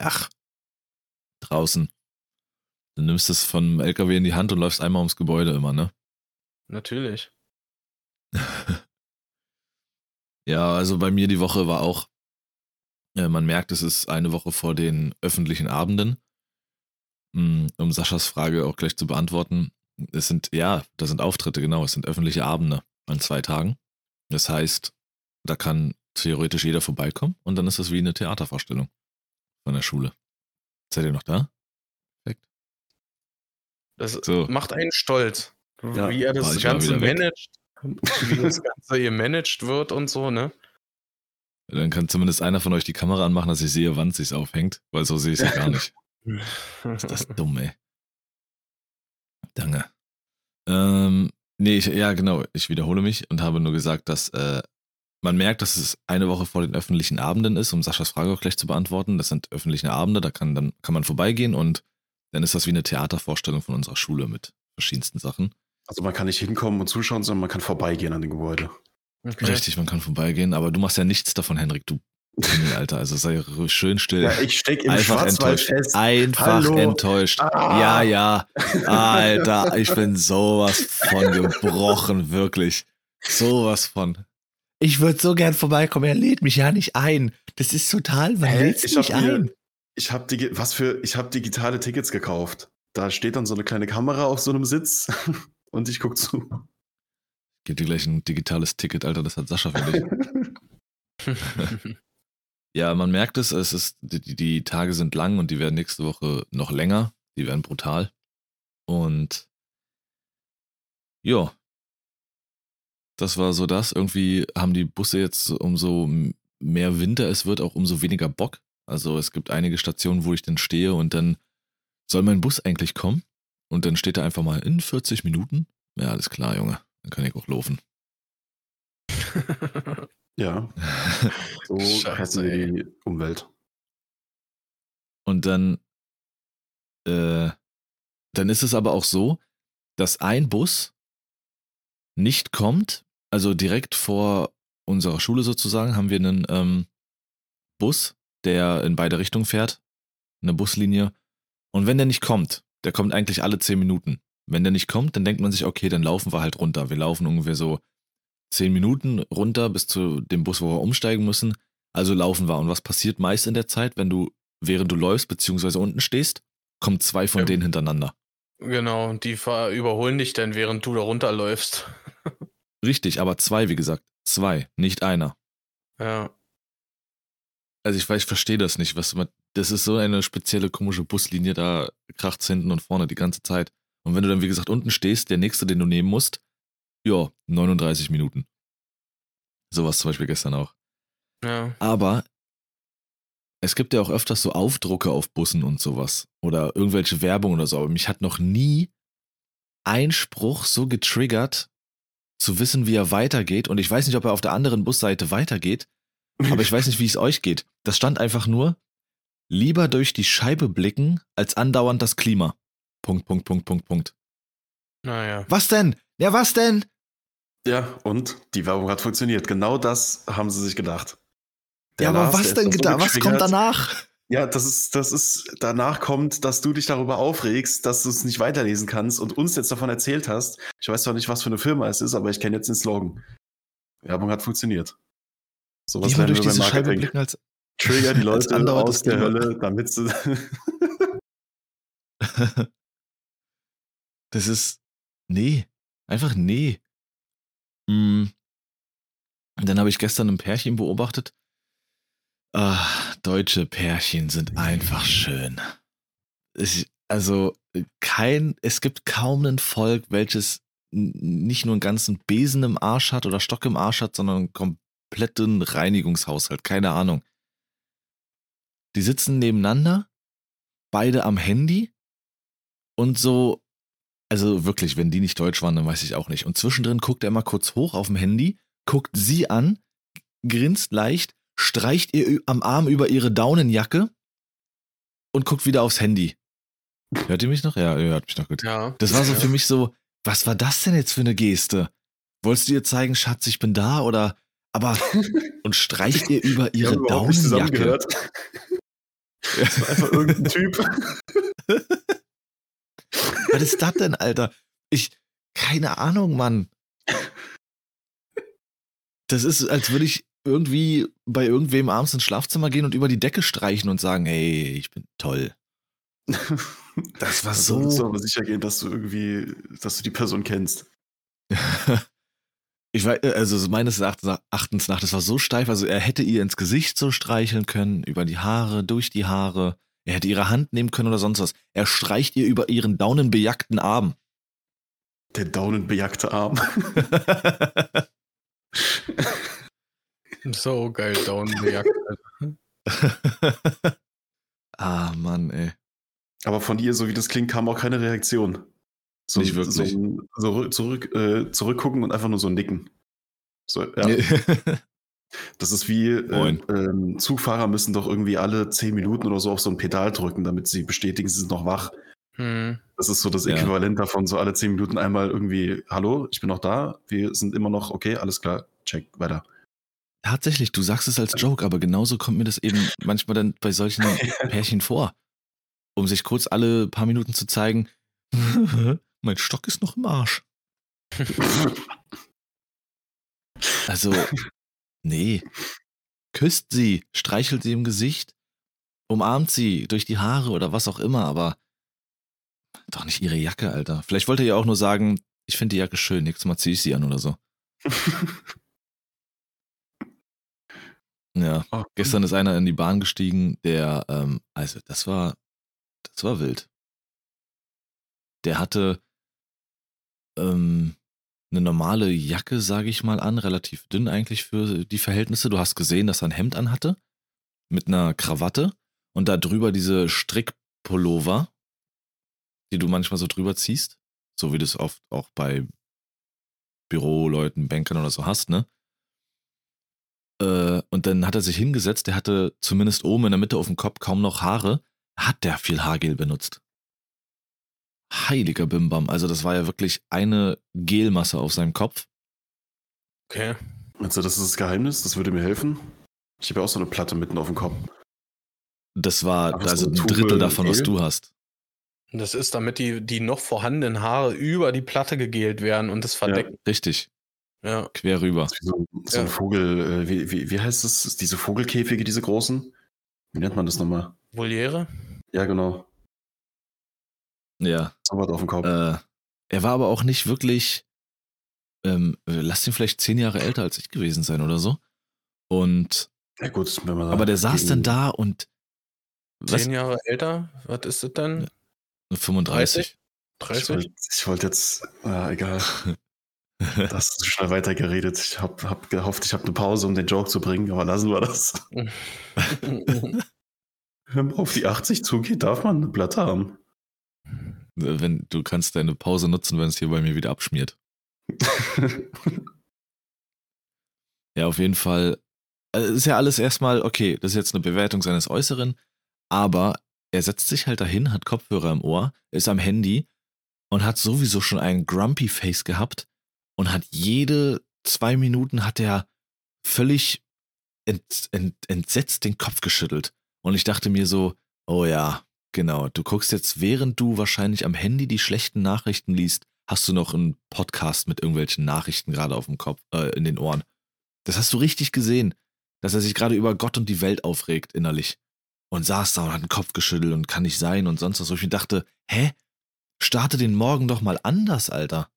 Speaker 3: Ach, draußen. Du nimmst es vom LKW in die Hand und läufst einmal ums Gebäude immer, ne?
Speaker 4: Natürlich. [LAUGHS]
Speaker 3: ja, also bei mir die Woche war auch, ja, man merkt, es ist eine Woche vor den öffentlichen Abenden. Hm, um Saschas Frage auch gleich zu beantworten. Es sind, ja, da sind Auftritte, genau, es sind öffentliche Abende an zwei Tagen. Das heißt, da kann theoretisch jeder vorbeikommen und dann ist das wie eine Theatervorstellung von der Schule. Seid ihr noch da?
Speaker 4: Das so. macht einen stolz, ja, wie er das Ganze managt, wie das Ganze hier managed wird und so, ne?
Speaker 3: Dann kann zumindest einer von euch die Kamera anmachen, dass ich sehe, wann es sich aufhängt, weil so sehe ich es ja gar nicht. [LAUGHS] ist das dumm, ey. Danke. Ähm, nee, ich, ja, genau. Ich wiederhole mich und habe nur gesagt, dass äh, man merkt, dass es eine Woche vor den öffentlichen Abenden ist, um Saschas Frage auch gleich zu beantworten. Das sind öffentliche Abende, da kann, dann kann man vorbeigehen und dann ist das wie eine Theatervorstellung von unserer Schule mit verschiedensten Sachen.
Speaker 2: Also man kann nicht hinkommen und zuschauen, sondern man kann vorbeigehen an dem Gebäude.
Speaker 3: Okay. Richtig, man kann vorbeigehen, aber du machst ja nichts davon, Henrik, du Alter, also sei schön still.
Speaker 2: Ja, ich steck im
Speaker 3: Einfach enttäuscht. Fest. Einfach Hallo. enttäuscht. Ah. Ja, ja. [LAUGHS] Alter, ich bin sowas von gebrochen, wirklich. Sowas von. Ich würde so gern vorbeikommen, er lädt mich ja nicht ein. Das ist total, lädst du mich ein?
Speaker 2: Ich habe was für, ich habe digitale Tickets gekauft. Da steht dann so eine kleine Kamera auf so einem Sitz [LAUGHS] und ich gucke zu.
Speaker 3: Gib dir gleich ein digitales Ticket, Alter, das hat Sascha für dich. [LAUGHS] ja, man merkt es, es ist, die, die Tage sind lang und die werden nächste Woche noch länger. Die werden brutal. Und ja, das war so das. Irgendwie haben die Busse jetzt umso mehr Winter es wird, auch umso weniger Bock. Also es gibt einige Stationen, wo ich dann stehe und dann soll mein Bus eigentlich kommen? Und dann steht er einfach mal in 40 Minuten. Ja, alles klar, Junge. Dann kann ich auch laufen. [LAUGHS]
Speaker 2: ja. So [LAUGHS] Scheiße, die Umwelt.
Speaker 3: Und dann, äh, dann ist es aber auch so, dass ein Bus nicht kommt, also direkt vor unserer Schule sozusagen haben wir einen ähm, Bus, der in beide Richtungen fährt, eine Buslinie. Und wenn der nicht kommt, der kommt eigentlich alle zehn Minuten. Wenn der nicht kommt, dann denkt man sich, okay, dann laufen wir halt runter. Wir laufen ungefähr so zehn Minuten runter bis zu dem Bus, wo wir umsteigen müssen. Also laufen wir. Und was passiert meist in der Zeit, wenn du, während du läufst, beziehungsweise unten stehst, kommen zwei von ja. denen hintereinander.
Speaker 4: Genau, die überholen dich dann, während du da runterläufst. [LAUGHS]
Speaker 3: Richtig, aber zwei, wie gesagt. Zwei, nicht einer.
Speaker 4: Ja.
Speaker 3: Also ich, ich verstehe das nicht. Was man, das ist so eine spezielle komische Buslinie, da kracht's hinten und vorne die ganze Zeit. Und wenn du dann, wie gesagt, unten stehst, der nächste, den du nehmen musst, ja, 39 Minuten. Sowas zum Beispiel gestern auch.
Speaker 4: Ja.
Speaker 3: Aber es gibt ja auch öfters so Aufdrucke auf Bussen und sowas. Oder irgendwelche Werbung oder so. Aber mich hat noch nie ein Spruch so getriggert, zu wissen, wie er weitergeht. Und ich weiß nicht, ob er auf der anderen Busseite weitergeht. Aber ich weiß nicht, wie es euch geht. Das stand einfach nur, lieber durch die Scheibe blicken, als andauernd das Klima. Punkt, Punkt, Punkt, Punkt, Punkt.
Speaker 4: Naja.
Speaker 3: Was denn? Ja, was denn?
Speaker 2: Ja, und die Werbung hat funktioniert. Genau das haben sie sich gedacht.
Speaker 3: Der ja, aber Lars, was denn? So was kommt danach?
Speaker 2: Ja, das ist, das ist, danach kommt, dass du dich darüber aufregst, dass du es nicht weiterlesen kannst und uns jetzt davon erzählt hast. Ich weiß zwar nicht, was für eine Firma es ist, aber ich kenne jetzt den Slogan. Werbung hat funktioniert.
Speaker 3: Sowas Lieber durch diese Scheibe blicken als
Speaker 2: Trigger die [LAUGHS] Leute aus der Hölle, damit sie. [LAUGHS]
Speaker 3: das ist. Nee. Einfach nee. Und dann habe ich gestern ein Pärchen beobachtet. Ah, deutsche Pärchen sind einfach schön. Ich, also kein, es gibt kaum ein Volk, welches nicht nur einen ganzen Besen im Arsch hat oder Stock im Arsch hat, sondern einen kompletten Reinigungshaushalt. Keine Ahnung. Die sitzen nebeneinander, beide am Handy und so, also wirklich, wenn die nicht deutsch waren, dann weiß ich auch nicht. Und zwischendrin guckt er mal kurz hoch auf dem Handy, guckt sie an, grinst leicht, streicht ihr am Arm über ihre Daunenjacke und guckt wieder aufs Handy. Hört ihr mich noch? Ja, ihr hört mich noch gut.
Speaker 4: Ja.
Speaker 3: Das war so für mich so, was war das denn jetzt für eine Geste? Wolltest du ihr zeigen, Schatz, ich bin da oder aber [LAUGHS] und streicht ihr über ihre Daunenjacke?
Speaker 2: Das war einfach irgendein [LAUGHS] Typ.
Speaker 3: Was ist das denn, Alter? Ich, keine Ahnung, Mann. Das ist, als würde ich irgendwie bei irgendwem abends ins Schlafzimmer gehen und über die Decke streichen und sagen, hey, ich bin toll. [LAUGHS]
Speaker 2: Das war so. Du aber sicher gehen, dass du irgendwie, dass du die Person kennst. [LAUGHS]
Speaker 3: ich weiß, also meines Erachtens nach, das war so steif, also er hätte ihr ins Gesicht so streicheln können, über die Haare, durch die Haare. Er hätte ihre Hand nehmen können oder sonst was. Er streicht ihr über ihren daunenbejagten Arm.
Speaker 2: Der daunenbejagte Arm.
Speaker 4: so geil, daunenbejagt. [LAUGHS]
Speaker 3: ah, Mann, ey.
Speaker 2: Aber von ihr, so wie das klingt, kam auch keine Reaktion.
Speaker 3: So, Nicht wirklich.
Speaker 2: So, so zurück, äh, zurückgucken und einfach nur so nicken. So, ja. [LAUGHS] Das ist wie äh, äh, Zugfahrer müssen doch irgendwie alle zehn Minuten oder so auf so ein Pedal drücken, damit sie bestätigen, sie sind noch wach.
Speaker 4: Hm.
Speaker 2: Das ist so das Äquivalent ja. davon, so alle zehn Minuten einmal irgendwie, hallo, ich bin noch da, wir sind immer noch, okay, alles klar, check, weiter.
Speaker 3: Tatsächlich, du sagst es als Joke, aber genauso kommt mir das eben manchmal dann bei solchen [LAUGHS] Pärchen vor. Um sich kurz alle paar Minuten zu zeigen, [LAUGHS] mein Stock ist noch im Arsch. [LAUGHS] also, Nee. Küsst sie, streichelt sie im Gesicht, umarmt sie durch die Haare oder was auch immer, aber doch nicht ihre Jacke, Alter. Vielleicht wollte er ja auch nur sagen, ich finde die Jacke schön, nächstes Mal ziehe ich sie an oder so. [LAUGHS] Ja,
Speaker 2: Oh,
Speaker 3: gestern ist einer in die Bahn gestiegen, der, ähm, also das war, das war wild. Der hatte ähm, eine normale Jacke, sage ich mal an, relativ dünn eigentlich für die Verhältnisse. Du hast gesehen, dass er ein Hemd anhatte mit einer Krawatte und da drüber diese Strickpullover, die du manchmal so drüber ziehst, so wie du es oft auch bei Büroleuten, Bankern oder so hast, ne? Äh, und dann hat er sich hingesetzt, der hatte zumindest oben in der Mitte auf dem Kopf kaum noch Haare, hat der viel Haargel benutzt. Heiliger Bimbam, also das war ja wirklich eine Gelmasse auf seinem Kopf.
Speaker 4: Okay.
Speaker 2: Meinst du, das ist das Geheimnis? Das würde mir helfen? Ich habe ja auch so eine Platte mitten auf dem Kopf.
Speaker 3: Das war
Speaker 2: Aber so
Speaker 3: also ein
Speaker 2: eine Tube
Speaker 3: Drittel davon, was du hast.
Speaker 4: Das ist, damit die, die noch vorhandenen Haare über die Platte gegelt werden und das verdecken.
Speaker 3: Richtig,
Speaker 4: Ja.
Speaker 3: quer rüber.
Speaker 2: So, so ein
Speaker 4: Ja.
Speaker 2: Vogel, äh, wie, wie, wie heißt das? Diese Vogelkäfige, diese großen? Wie nennt man das nochmal?
Speaker 4: Voliere?
Speaker 2: Ja, genau.
Speaker 3: Ja.
Speaker 2: So was auf dem Kopf.
Speaker 3: Äh, er war aber auch nicht wirklich, ähm, lass ihn vielleicht zehn Jahre älter als ich gewesen sein oder so. Und,
Speaker 2: ja, gut, wenn man
Speaker 3: aber der saß dann da und was?
Speaker 4: Zehn Jahre älter? Was ist das denn?
Speaker 3: 35.
Speaker 4: 30?
Speaker 2: Ich wollte ich wollt jetzt, ja, egal. [LAUGHS] Da hast du schnell weitergeredet. Ich habe hab gehofft, ich habe eine Pause, um den Joke zu bringen, aber lassen wir das. [LAUGHS] Wenn man auf die 80 zugeht, darf man eine Platte haben.
Speaker 3: Wenn du kannst deine Pause nutzen, wenn es hier bei mir wieder abschmiert. [LAUGHS] Ja, auf jeden Fall. Also ist ja alles erstmal, okay, das ist jetzt eine Bewertung seines Äußeren, aber er setzt sich halt dahin, hat Kopfhörer im Ohr, ist am Handy und hat sowieso schon einen Grumpy Face gehabt und hat jede zwei Minuten hat er völlig ent, ent, entsetzt den Kopf geschüttelt. Und ich dachte mir so, oh ja, genau, du guckst jetzt, während du wahrscheinlich am Handy die schlechten Nachrichten liest, hast du noch einen Podcast mit irgendwelchen Nachrichten gerade auf dem Kopf, äh, in den Ohren. Das hast du richtig gesehen, dass er sich gerade über Gott und die Welt aufregt innerlich. Und saß da und hat den Kopf geschüttelt und kann nicht sein und sonst was. Und ich dachte, hä? Starte den Morgen doch mal anders, Alter.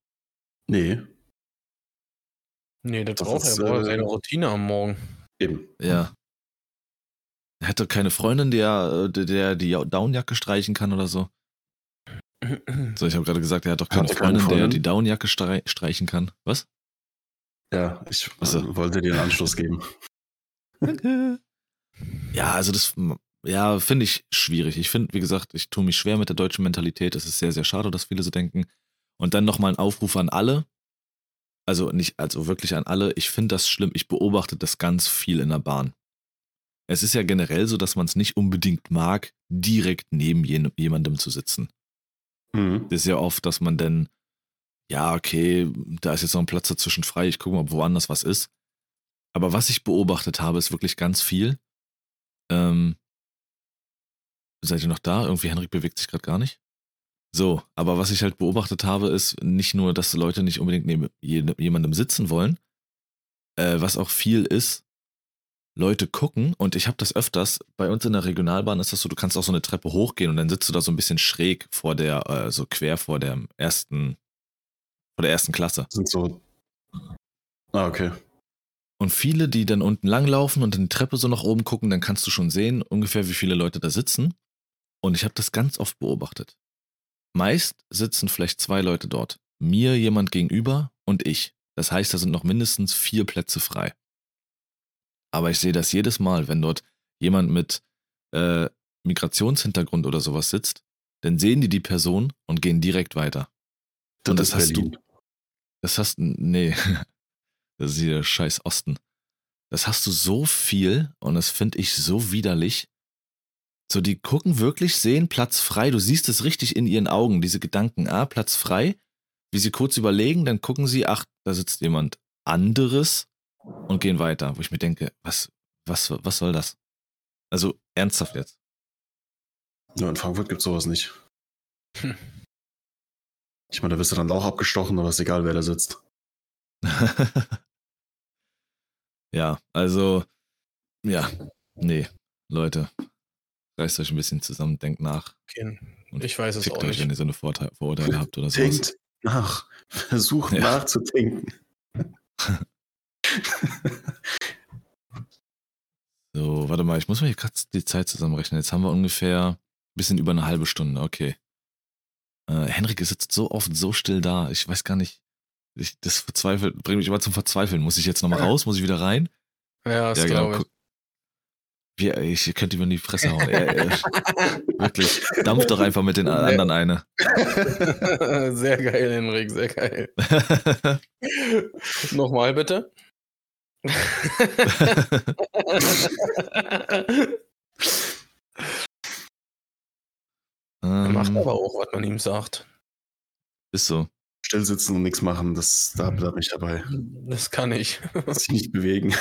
Speaker 2: nee,
Speaker 4: nee, das
Speaker 2: Das
Speaker 4: braucht
Speaker 2: ist,
Speaker 4: braucht
Speaker 2: äh,
Speaker 4: seine Routine am Morgen.
Speaker 2: eben.
Speaker 3: Ja. Er hätte keine Freundin, der, äh, der, der die Downjacke streichen kann oder so. So, ich habe gerade gesagt, er hat doch keine
Speaker 2: Hatte keine
Speaker 3: Freundin, der
Speaker 2: Freundin?
Speaker 3: die Downjacke strei streichen kann. Was?
Speaker 2: Ja, ich
Speaker 3: Ach so.
Speaker 2: äh, wollte dir einen Anschluss geben.
Speaker 3: Ja, also das, ja, finde ich schwierig. Ich finde, wie gesagt, ich tue mich schwer mit der deutschen Mentalität. Es ist sehr, sehr schade, dass viele so denken. Und dann nochmal ein Aufruf an alle. Also nicht, also wirklich an alle. Ich finde das schlimm. Ich beobachte das ganz viel in der Bahn. Es ist ja generell so, dass man es nicht unbedingt mag, direkt neben jemandem zu sitzen.
Speaker 2: Mhm.
Speaker 3: Das ist ja oft, dass man dann, ja, okay, da ist jetzt noch ein Platz dazwischen frei, ich gucke mal, ob woanders was ist. Aber was ich beobachtet habe, ist wirklich ganz viel. Ähm, seid ihr noch da? Irgendwie Henrik bewegt sich gerade gar nicht. So, aber was ich halt beobachtet habe, ist nicht nur, dass Leute nicht unbedingt neben je- jemandem sitzen wollen, äh, was auch viel ist, Leute gucken und ich habe das öfters, bei uns in der Regionalbahn ist das so, du kannst auch so eine Treppe hochgehen und dann sitzt du da so ein bisschen schräg vor der, äh, so quer vor der ersten, vor der ersten Klasse.
Speaker 2: Sind so. Ah, okay.
Speaker 3: Und viele, die dann unten langlaufen und in die Treppe so nach oben gucken, dann kannst du schon sehen, ungefähr wie viele Leute da sitzen. Und ich habe das ganz oft beobachtet. Meist sitzen vielleicht zwei Leute dort. Mir jemand gegenüber und ich. Das heißt, da sind noch mindestens vier Plätze frei. Aber ich sehe das jedes Mal, wenn dort jemand mit äh, Migrationshintergrund oder sowas sitzt, dann sehen die die Person und gehen direkt weiter.
Speaker 2: Das,
Speaker 3: Und das hast du-
Speaker 2: Berlin.
Speaker 3: Das hast nee, [LAUGHS] das ist hier scheiß Osten. Das hast du so viel und das finde ich so widerlich. So, die gucken wirklich, sehen Platz frei. Du siehst es richtig in ihren Augen, diese Gedanken. Ah, Platz frei. Wie sie kurz überlegen, dann gucken sie, ach, da sitzt jemand anderes und gehen weiter. Wo ich mir denke, was, was, was soll das? Also, ernsthaft jetzt.
Speaker 2: Ja, in Frankfurt gibt es sowas nicht.
Speaker 4: Hm.
Speaker 2: Ich meine, da wirst du dann auch abgestochen, aber ist egal, wer da sitzt. [LAUGHS]
Speaker 3: ja, also, ja, nee, Leute, reißt euch ein bisschen zusammen, denkt nach.
Speaker 4: Okay.
Speaker 3: Und
Speaker 4: Ich weiß es auch
Speaker 3: euch,
Speaker 4: nicht.
Speaker 3: wenn ihr so eine Vorurteile habt oder sowas.
Speaker 2: Denkt nach. [LAUGHS] Versucht
Speaker 3: Ja.
Speaker 2: nachzudenken. [LAUGHS] [LAUGHS]
Speaker 3: So, warte mal, ich muss mal hier gerade die Zeit zusammenrechnen. Jetzt haben wir ungefähr ein bisschen über eine halbe Stunde, okay. Äh, Henrik ist jetzt so oft so still da. Ich weiß gar nicht. Ich, das verzweifelt, bringt mich immer zum Verzweifeln. Muss ich jetzt nochmal raus? Muss ich wieder rein?
Speaker 4: Ja, das
Speaker 3: Ja,
Speaker 4: glaube
Speaker 3: genau.
Speaker 4: ich.
Speaker 3: Wie, ich könnte ihm in die Fresse hauen. [LAUGHS] Er, er, wirklich. Dampf doch einfach mit den anderen eine. [LAUGHS]
Speaker 4: sehr geil, Henrik, sehr geil. Nochmal bitte. [LAUGHS] Er macht
Speaker 3: ähm,
Speaker 4: aber auch, was man ihm sagt.
Speaker 3: ist so.
Speaker 2: Still sitzen und nichts machen, das, da bleibe ich dabei.
Speaker 4: Das kann ich. [LAUGHS]
Speaker 2: Sich nicht bewegen.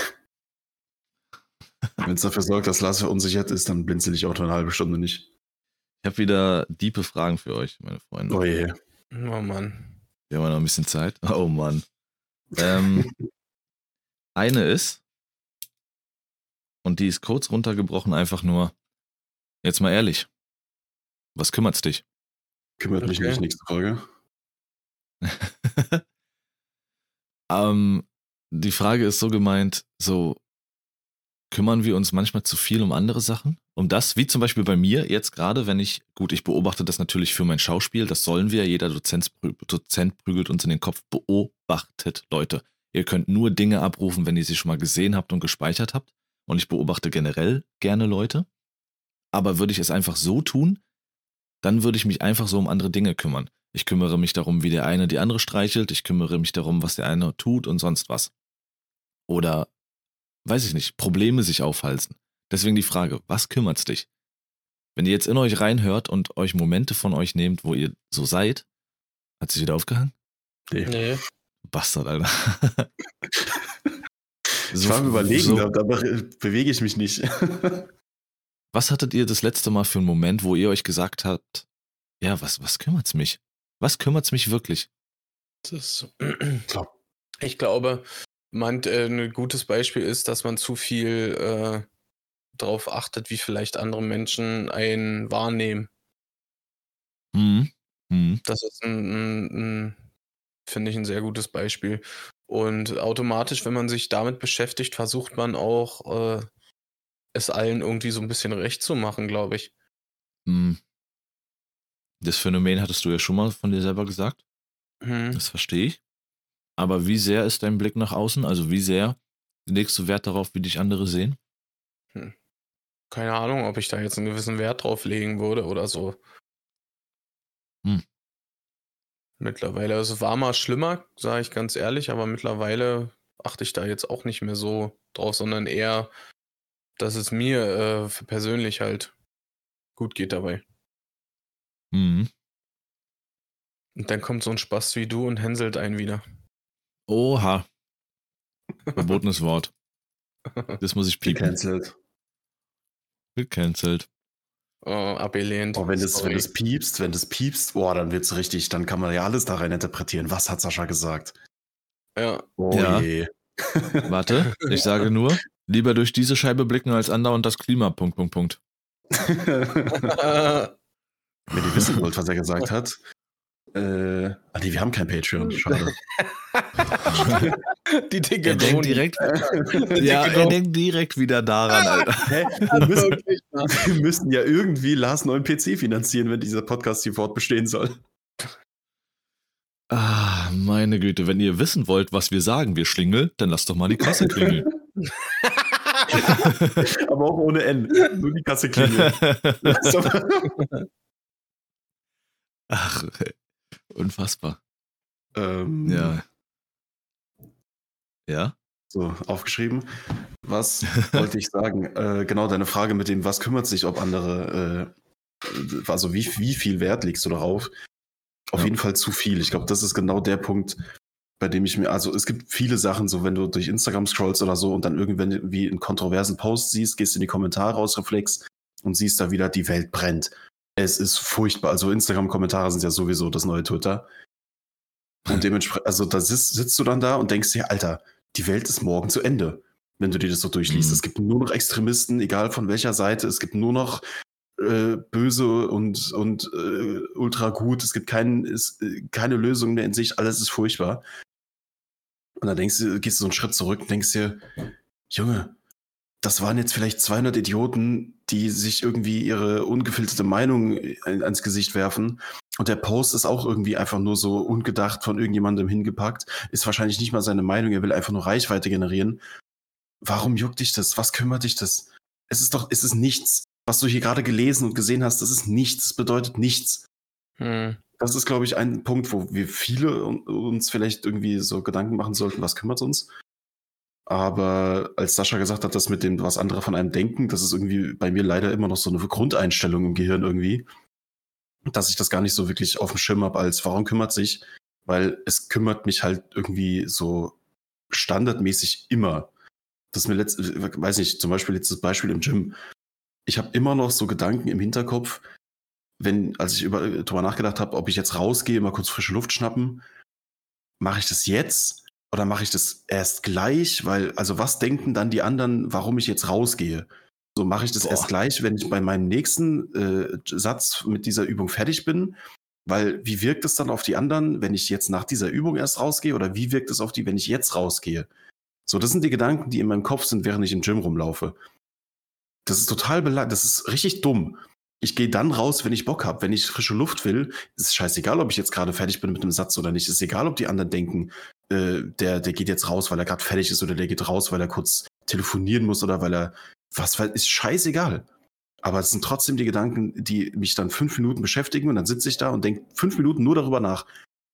Speaker 2: Wenn es dafür sorgt, dass Lars verunsichert ist, dann blinzel ich auch nur eine halbe Stunde nicht.
Speaker 3: Ich habe wieder diepe Fragen für euch, meine Freunde.
Speaker 2: Oh je.
Speaker 4: Oh Mann.
Speaker 3: Wir haben noch ein bisschen Zeit. Oh Mann. Ähm, [LAUGHS] eine ist, und die ist kurz runtergebrochen, einfach nur, jetzt mal ehrlich, was kümmert's dich?
Speaker 2: Kümmert mich
Speaker 4: Okay.
Speaker 2: nicht, nächste Folge. [LAUGHS] [LAUGHS]
Speaker 3: ähm, die Frage ist so gemeint, so kümmern wir uns manchmal zu viel um andere Sachen? Um das, wie zum Beispiel bei mir jetzt gerade, wenn ich, gut, ich beobachte das natürlich für mein Schauspiel, das sollen wir, jeder Dozent, Dozent prügelt uns in den Kopf, beobachtet, Leute. Ihr könnt nur Dinge abrufen, wenn ihr sie schon mal gesehen habt und gespeichert habt. Und ich beobachte generell gerne Leute. Aber würde ich es einfach so tun, dann würde ich mich einfach so um andere Dinge kümmern. Ich kümmere mich darum, wie der eine die andere streichelt. Ich kümmere mich darum, was der eine tut und sonst was. Oder, weiß ich nicht, Probleme sich aufhalsen. Deswegen die Frage, was kümmert's dich? Wenn ihr jetzt in euch reinhört und euch Momente von euch nehmt, wo ihr so seid, hat sich wieder aufgehangen?
Speaker 2: Nee.
Speaker 4: Nee.
Speaker 3: Bastard, Alter. [LAUGHS]
Speaker 2: Ich war am überlegen,
Speaker 3: so-
Speaker 2: da, da be- bewege ich mich nicht. [LAUGHS]
Speaker 3: Was hattet ihr das letzte Mal für einen Moment, wo ihr euch gesagt habt, ja, was, was kümmert's mich? Was kümmert's mich wirklich?
Speaker 4: Das,
Speaker 2: Klar.
Speaker 4: ich glaube, man, äh, ein gutes Beispiel ist, dass man zu viel äh, darauf achtet, wie vielleicht andere Menschen einen wahrnehmen.
Speaker 3: Hm. Hm.
Speaker 4: Das ist ein, ein, ein finde ich, ein sehr gutes Beispiel. Und automatisch, wenn man sich damit beschäftigt, versucht man auch, äh, es allen irgendwie so ein bisschen recht zu machen, glaube ich.
Speaker 3: Hm. Das Phänomen hattest du ja schon mal von dir selber gesagt.
Speaker 4: Hm.
Speaker 3: Das verstehe ich. Aber wie sehr ist dein Blick nach außen? Also wie sehr legst du Wert darauf, wie dich andere sehen?
Speaker 4: Keine Ahnung, ob ich da jetzt einen gewissen Wert drauf legen würde oder so.
Speaker 3: Hm.
Speaker 4: Mittlerweile, also es war mal schlimmer, sage ich ganz ehrlich, aber mittlerweile achte ich da jetzt auch nicht mehr so drauf, sondern eher, dass es mir äh, für persönlich halt gut geht dabei.
Speaker 3: Mhm.
Speaker 4: Und dann kommt so ein Spaß wie du und hänselt einen wieder.
Speaker 3: Oha. [LAUGHS] Verbotenes Wort. Das muss ich piepen.
Speaker 2: Gecancelt.
Speaker 3: Gecancelt.
Speaker 4: Oh, abgelehnt.
Speaker 2: Oh, wenn das, wenn das piepst, wenn das piepst, boah, dann wird's richtig, dann kann man ja alles da rein interpretieren. Was hat Sascha gesagt?
Speaker 4: Ja.
Speaker 2: Oh
Speaker 3: Ja.
Speaker 2: je. [LAUGHS]
Speaker 3: Warte, ich sage [LAUGHS] nur, lieber durch diese Scheibe blicken als andauernd das Klima. Punkt, Punkt, Punkt. [LAUGHS]
Speaker 2: Wenn ihr wissen wollt, was er gesagt hat. Äh, ah nee, wir haben kein Patreon. Schade. [LAUGHS]
Speaker 4: Die dicke
Speaker 3: Er denkt direkt, [LAUGHS]
Speaker 4: Die
Speaker 3: ja, er denkt direkt wieder daran, Alter. [LAUGHS]
Speaker 2: Hä? Wir müssen, wir müssen ja irgendwie Lars neuen PC finanzieren, wenn dieser Podcast hier fortbestehen soll.
Speaker 3: Ah, meine Güte, wenn ihr wissen wollt, was wir sagen, wir Schlingel, dann lasst doch mal die Kasse klingeln.
Speaker 2: Aber auch ohne N. Nur die Kasse klingelt. So.
Speaker 3: Ach, ey. Unfassbar.
Speaker 2: ähm,
Speaker 3: Ja. Ja?
Speaker 2: So, aufgeschrieben. Was [LAUGHS] wollte ich sagen? Äh, genau, deine Frage mit dem, was kümmert sich, ob andere, äh, also wie, wie viel Wert legst du darauf? Auf
Speaker 3: Ja.
Speaker 2: jeden Fall zu viel. Ich glaube, das ist genau der Punkt, bei dem ich mir, also es gibt viele Sachen, so wenn du durch Instagram scrollst oder so und dann irgendwann wie einen kontroversen Post siehst, gehst in die Kommentare raus, Reflex und siehst da wieder, die Welt brennt. Es ist furchtbar. Also Instagram-Kommentare sind ja sowieso das neue Twitter. Und dementsprechend, also da sitzt, sitzt du dann da und denkst dir, Alter, die Welt ist morgen zu Ende, wenn du dir das so durchliest.
Speaker 3: Mhm.
Speaker 2: Es gibt nur noch Extremisten, egal von welcher Seite. Es gibt nur noch äh, böse und, und äh, ultra gut. Es gibt kein, ist, äh, keine Lösung mehr in Sicht. Alles ist furchtbar. Und dann denkst du, gehst du so einen Schritt zurück und denkst dir, Junge, das waren jetzt vielleicht 200 Idioten, die sich irgendwie ihre ungefilterte Meinung ans Gesicht werfen. Und der Post ist auch irgendwie einfach nur so ungedacht von irgendjemandem hingepackt. Ist wahrscheinlich nicht mal seine Meinung, er will einfach nur Reichweite generieren. Warum juckt dich das? Was kümmert dich das? Es ist doch, es ist nichts. Was du hier gerade gelesen und gesehen hast, das ist nichts. Das bedeutet nichts. Hm. Das ist, glaube ich, ein Punkt, wo wir viele uns vielleicht irgendwie so Gedanken machen sollten, was kümmert uns. Aber als Sascha gesagt hat, das mit dem, was andere von einem denken, das ist irgendwie bei mir leider immer noch so eine Grundeinstellung im Gehirn irgendwie, dass ich das gar nicht so wirklich auf dem Schirm habe, als warum kümmert sich, weil es kümmert mich halt irgendwie so standardmäßig immer. Das ist mir letzt, weiß nicht, zum Beispiel letztes Beispiel im Gym. Ich habe immer noch so Gedanken im Hinterkopf, wenn, als ich über, darüber nachgedacht habe, ob ich jetzt rausgehe, mal kurz frische Luft schnappen, mache ich das jetzt oder mache ich das erst gleich? Weil, also was denken dann die anderen, warum ich jetzt rausgehe? So mache ich das Boah. erst gleich, wenn ich bei meinem nächsten äh, Satz mit dieser Übung fertig bin. Weil wie wirkt es dann auf die anderen, wenn ich jetzt nach dieser Übung erst rausgehe? Oder wie wirkt es auf die, wenn ich jetzt rausgehe? So, das sind die Gedanken, die in meinem Kopf sind, während ich im Gym rumlaufe. Das ist total beleidigend, das ist richtig dumm. Ich gehe dann raus, wenn ich Bock habe. Wenn ich frische Luft will, ist es scheißegal, ob ich jetzt gerade fertig bin mit einem Satz oder nicht. Ist egal, ob die anderen denken, äh, der, der geht jetzt raus, weil er gerade fertig ist oder der geht raus, weil er kurz telefonieren muss oder weil er was, ist scheißegal. Aber es sind trotzdem die Gedanken, die mich dann fünf Minuten beschäftigen und dann sitze ich da und denke fünf Minuten nur darüber nach,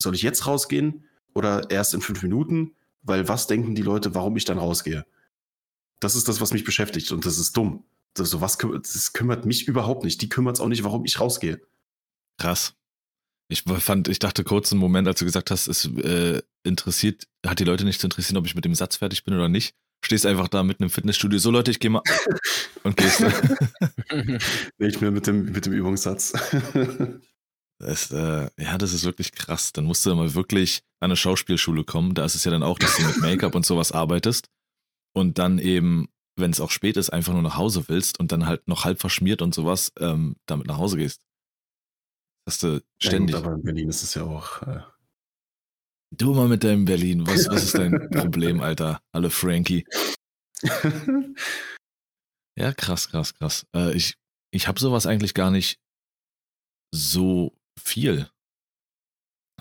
Speaker 2: soll ich jetzt rausgehen oder erst in fünf Minuten? Weil was denken die Leute, warum ich dann rausgehe? Das ist das, was mich beschäftigt und das ist dumm. Das, so was, das kümmert mich überhaupt nicht. Die kümmert es auch nicht, warum ich rausgehe.
Speaker 3: Krass. Ich fand, ich dachte kurz einen Moment, als du gesagt hast, es äh, interessiert, hat die Leute nicht zu interessieren, ob ich mit dem Satz fertig bin oder nicht. Stehst einfach da mitten im Fitnessstudio, so Leute, ich gehe mal [LAUGHS] und gehst. [LAUGHS]
Speaker 2: nicht mehr mit dem, mit dem Übungssatz. [LAUGHS]
Speaker 3: Das, äh, ja, das ist wirklich krass. Dann musst du mal wirklich an eine Schauspielschule kommen. Da ist es ja dann auch, dass du mit Make-up und sowas arbeitest. Und dann eben, wenn es auch spät ist, einfach nur nach Hause willst und dann halt noch halb verschmiert und sowas, ähm, damit nach Hause gehst. Hast du ständig.
Speaker 2: Ja, aber in Berlin ist es ja auch. Äh
Speaker 3: du mal mit deinem Berlin. Was, was ist dein [LAUGHS] Problem, Alter? Hallo Frankie. [LAUGHS] ja, krass, krass, krass. Äh, ich ich habe sowas eigentlich gar nicht so viel.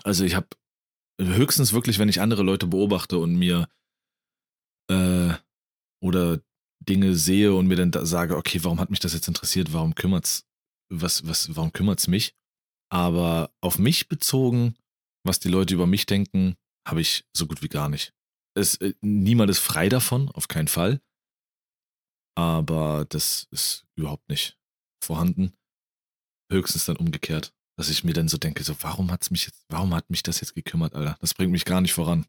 Speaker 3: Also ich habe höchstens wirklich, wenn ich andere Leute beobachte und mir äh, oder Dinge sehe und mir dann da sage, okay, warum hat mich das jetzt interessiert? Warum kümmert's, was, was, warum kümmert's mich? Aber auf mich bezogen, was die Leute über mich denken, habe ich so gut wie gar nicht. Es, äh, niemand ist frei davon, auf keinen Fall. Aber das ist überhaupt nicht vorhanden. Höchstens dann umgekehrt, dass ich mir dann so denke, so, warum hat's mich jetzt, warum hat mich das jetzt gekümmert, Alter? Das bringt mich gar nicht voran.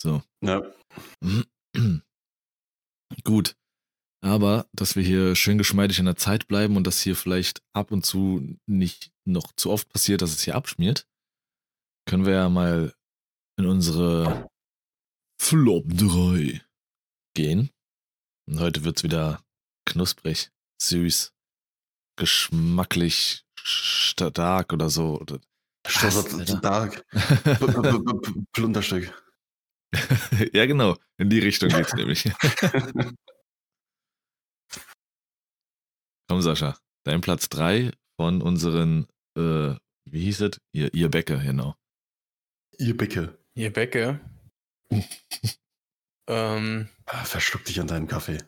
Speaker 3: So.
Speaker 2: Ja. [CLEARS THROAT]
Speaker 3: Gut. Aber, dass wir hier schön geschmeidig in der Zeit bleiben und dass hier vielleicht ab und zu nicht noch zu oft passiert, dass es hier abschmiert, können wir ja mal in unsere Flop 3 gehen. Und heute wird es wieder knusprig, süß, geschmacklich, stark oder so.
Speaker 2: Stark. Plunderstück. [LAUGHS]
Speaker 3: ja, genau. In die Richtung geht's [LAUGHS] nämlich. [LAUGHS] Komm, Sascha. Dein Platz 3 von unseren, äh, wie hieß es? Ihr, ihr Bäcker, genau.
Speaker 2: Ihr Bäcker.
Speaker 4: Ihr Bäcker. [LAUGHS] ähm,
Speaker 2: ah, verschluck dich an deinem Kaffee.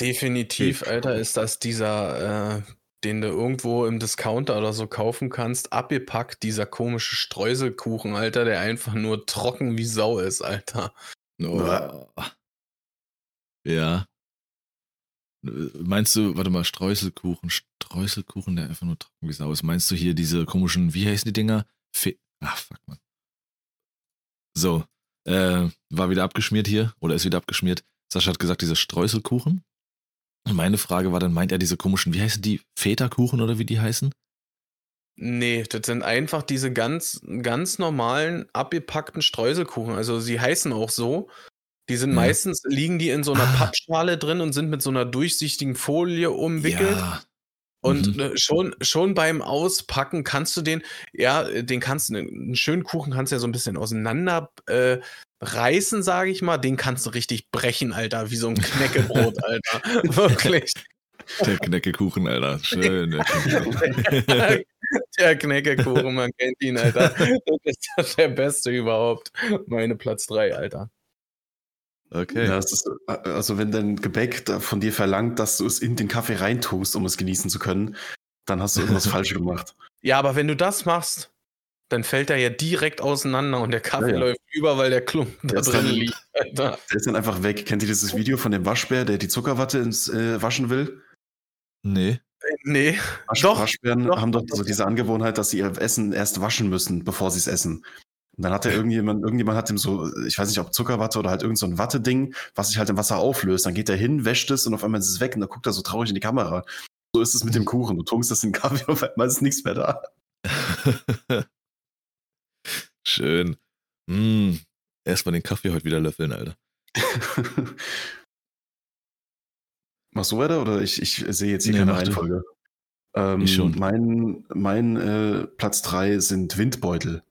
Speaker 4: Definitiv, Alter, ist das dieser, äh, den du irgendwo im Discounter oder so kaufen kannst, abgepackt, dieser komische Streuselkuchen, Alter, der einfach nur trocken wie Sau ist, Alter.
Speaker 3: Oh. Ja. Meinst du, warte mal, Streuselkuchen, Streuselkuchen, der einfach nur trocken wie Sau ist. Meinst du hier diese komischen, wie heißen die Dinger? Fe Ach, fuck, man. So, äh, war wieder abgeschmiert hier, oder ist wieder abgeschmiert. Sascha hat gesagt, diese Streuselkuchen. Und meine Frage war dann, meint er diese komischen, wie heißen die? Feta-Kuchen oder wie die heißen?
Speaker 4: Nee, das sind einfach diese ganz, ganz normalen, abgepackten Streuselkuchen. Also sie heißen auch so, die sind ja. meistens, liegen die in so einer ah. Pappschale drin und sind mit so einer durchsichtigen Folie umwickelt. Ja. Und
Speaker 3: Mhm.
Speaker 4: äh, schon, schon beim Auspacken kannst du den, ja, den kannst du, einen schönen Kuchen kannst du ja so ein bisschen auseinander äh, reißen, sage ich mal. Den kannst du richtig brechen, Alter, wie so ein Knäckebrot, [LAUGHS] Alter. [LAUGHS] Wirklich.
Speaker 3: Der Knäckekuchen, Alter. Schön. Der Knäckekuchen. [LAUGHS]
Speaker 4: Der Knäckekuchen, man kennt ihn, Alter. Das ist der beste überhaupt. Meine Platz 3, Alter.
Speaker 3: Okay.
Speaker 2: Ja, ist, äh, also wenn dein Gebäck da von dir verlangt, dass du es in den Kaffee reintust, um es genießen zu können, dann hast du irgendwas [LAUGHS] falsch gemacht.
Speaker 4: Ja, aber wenn du das machst, dann fällt er ja direkt auseinander und der Kaffee
Speaker 2: Ja, ja.
Speaker 4: läuft über, weil der Klumpen da drin
Speaker 2: dann-
Speaker 4: liegt, Alter.
Speaker 2: Der ist dann einfach weg. Kennt ihr dieses Video von dem Waschbär, der die Zuckerwatte ins äh, Waschen will?
Speaker 3: Nee.
Speaker 4: Nee.
Speaker 2: Wasch
Speaker 4: Doch,
Speaker 2: Waschbären
Speaker 4: doch,
Speaker 2: haben doch
Speaker 4: doch,
Speaker 2: so diese Angewohnheit, dass sie ihr Essen erst waschen müssen, bevor sie es essen. Und dann hat er irgendjemand, irgendjemand hat ihm so, ich weiß nicht, ob Zuckerwatte oder halt irgend so ein Watteding, was sich halt im Wasser auflöst. Dann geht er hin, wäscht es und auf einmal ist es weg und dann guckt er so traurig in die Kamera. So ist es mit dem Kuchen. Du tunkst das in den Kaffee [LAUGHS] und auf einmal ist nichts mehr da. [LAUGHS]
Speaker 3: Schön. Mm. Erstmal den Kaffee heute wieder löffeln, Alter. [LAUGHS]
Speaker 2: Machst du weiter oder ich, ich sehe jetzt hier
Speaker 3: Nee,
Speaker 2: keine. Reihenfolge? Ähm,
Speaker 3: Ich schon.
Speaker 2: Mein, mein äh, Platz 3 sind Windbeutel.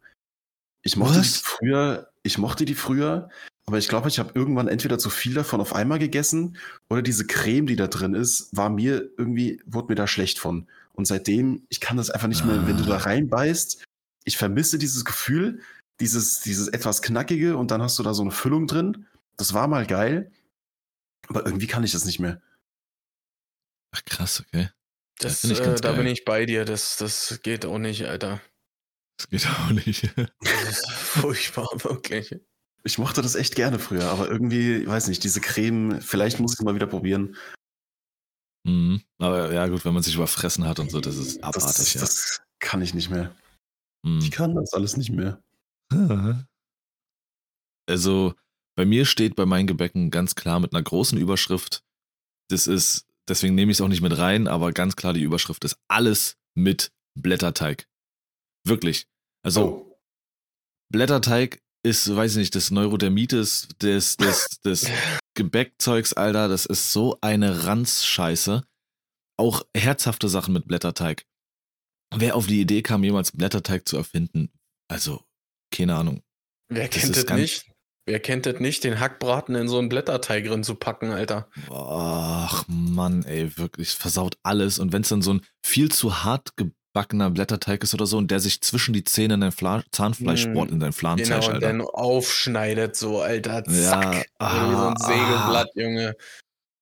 Speaker 2: Ich mochte die
Speaker 3: Was?
Speaker 2: früher, ich mochte die früher, aber ich glaube, ich habe irgendwann entweder zu viel davon auf einmal gegessen oder diese Creme, die da drin ist, war mir irgendwie, wurde mir da schlecht von. Und seitdem, ich kann das einfach nicht mehr, wenn du da
Speaker 3: Ah.
Speaker 2: reinbeißt, ich vermisse dieses Gefühl, dieses, dieses etwas knackige und dann hast du da so eine Füllung drin. Das war mal geil, aber irgendwie kann ich das nicht mehr.
Speaker 3: Ach krass, okay.
Speaker 4: Das,
Speaker 3: ich
Speaker 4: äh, da
Speaker 3: geil.
Speaker 4: bin ich bei dir. Das, das geht auch nicht, Alter.
Speaker 3: Das geht auch nicht.
Speaker 4: Das ist [LAUGHS] furchtbar, wirklich.
Speaker 2: Ich mochte das echt gerne früher, aber irgendwie, ich weiß nicht, diese Creme, vielleicht muss ich es mal wieder probieren.
Speaker 3: mhm. Aber ja, gut, wenn man sich überfressen hat und so, das ist
Speaker 2: Das,
Speaker 3: abartig, ja.
Speaker 2: das kann ich nicht mehr.
Speaker 3: Mhm.
Speaker 2: Ich kann das alles nicht mehr. [LAUGHS]
Speaker 3: Also, bei mir steht bei meinen Gebäcken ganz klar mit einer großen Überschrift. Das ist, deswegen nehme ich es auch nicht mit rein, aber ganz klar die Überschrift ist alles mit Blätterteig. Wirklich. Also,
Speaker 2: Oh.
Speaker 3: Blätterteig ist, weiß ich nicht, des Neurodermitis, des, des, [LAUGHS] des Gebäckzeugs, Alter, das ist so eine Ranzscheiße. Auch herzhafte Sachen mit Blätterteig. Wer auf die Idee kam, jemals Blätterteig zu erfinden, also, keine Ahnung.
Speaker 4: Wer
Speaker 3: Das
Speaker 4: kennt das
Speaker 3: ganz-
Speaker 4: nicht? Wer kennt das nicht, den Hackbraten in so einen Blätterteig drin zu packen, Alter?
Speaker 3: Ach Mann, ey, wirklich, es versaut alles. Und wenn es dann so ein viel zu hart gebackener Blätterteig ist oder so und der sich zwischen die Zähne in dein Fla Zahnfleisch
Speaker 4: Mm,
Speaker 3: bohrt, in dein Fladenfleisch,
Speaker 4: Genau, und
Speaker 3: Alter.
Speaker 4: dann aufschneidet so, Alter. Zack.
Speaker 3: Ja,
Speaker 4: Wie so
Speaker 3: ah,
Speaker 4: ein Sägeblatt, Junge.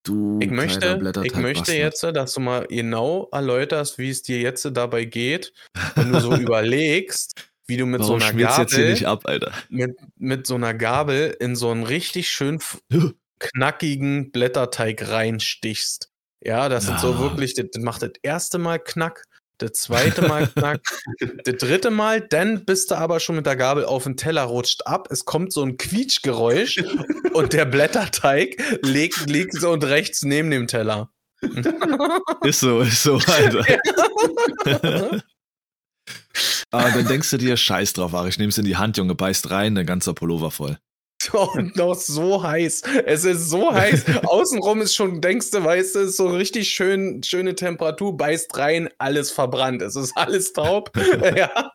Speaker 3: Du
Speaker 4: Ich möchte, ich möchte jetzt, dass du mal genau erläuterst, wie es dir jetzt dabei geht, wenn du so [LAUGHS] überlegst, wie du mit
Speaker 3: Warum
Speaker 4: so einer
Speaker 3: schmiert's jetzt hier
Speaker 4: Gabel,
Speaker 3: nicht ab, Alter?
Speaker 4: mit, mit so einer Gabel in so einen richtig schön [GASPS] knackigen Blätterteig reinstichst. Ja, das sind so
Speaker 3: Ja.
Speaker 4: wirklich, das macht das erste Mal Knack, das zweite Mal [LAUGHS] Knack, das dritte Mal, dann bist du aber schon mit der Gabel auf den Teller, rutscht ab, es kommt so ein Quietschgeräusch [LAUGHS] und der Blätterteig liegt, liegt so und rechts neben dem Teller. [LAUGHS]
Speaker 3: Ist so, ist so, Alter. Aber dann denkst du dir, scheiß drauf, Ari, ich nehm's in die Hand, Junge, beißt rein, der ganze Pullover voll.
Speaker 4: Und [LAUGHS] noch so heiß. Es ist so heiß. [LAUGHS] Außenrum ist schon, denkst du, weißt du, ist so richtig schön, schöne Temperatur, beißt rein, alles verbrannt. Es ist alles taub. [LAUGHS] ja.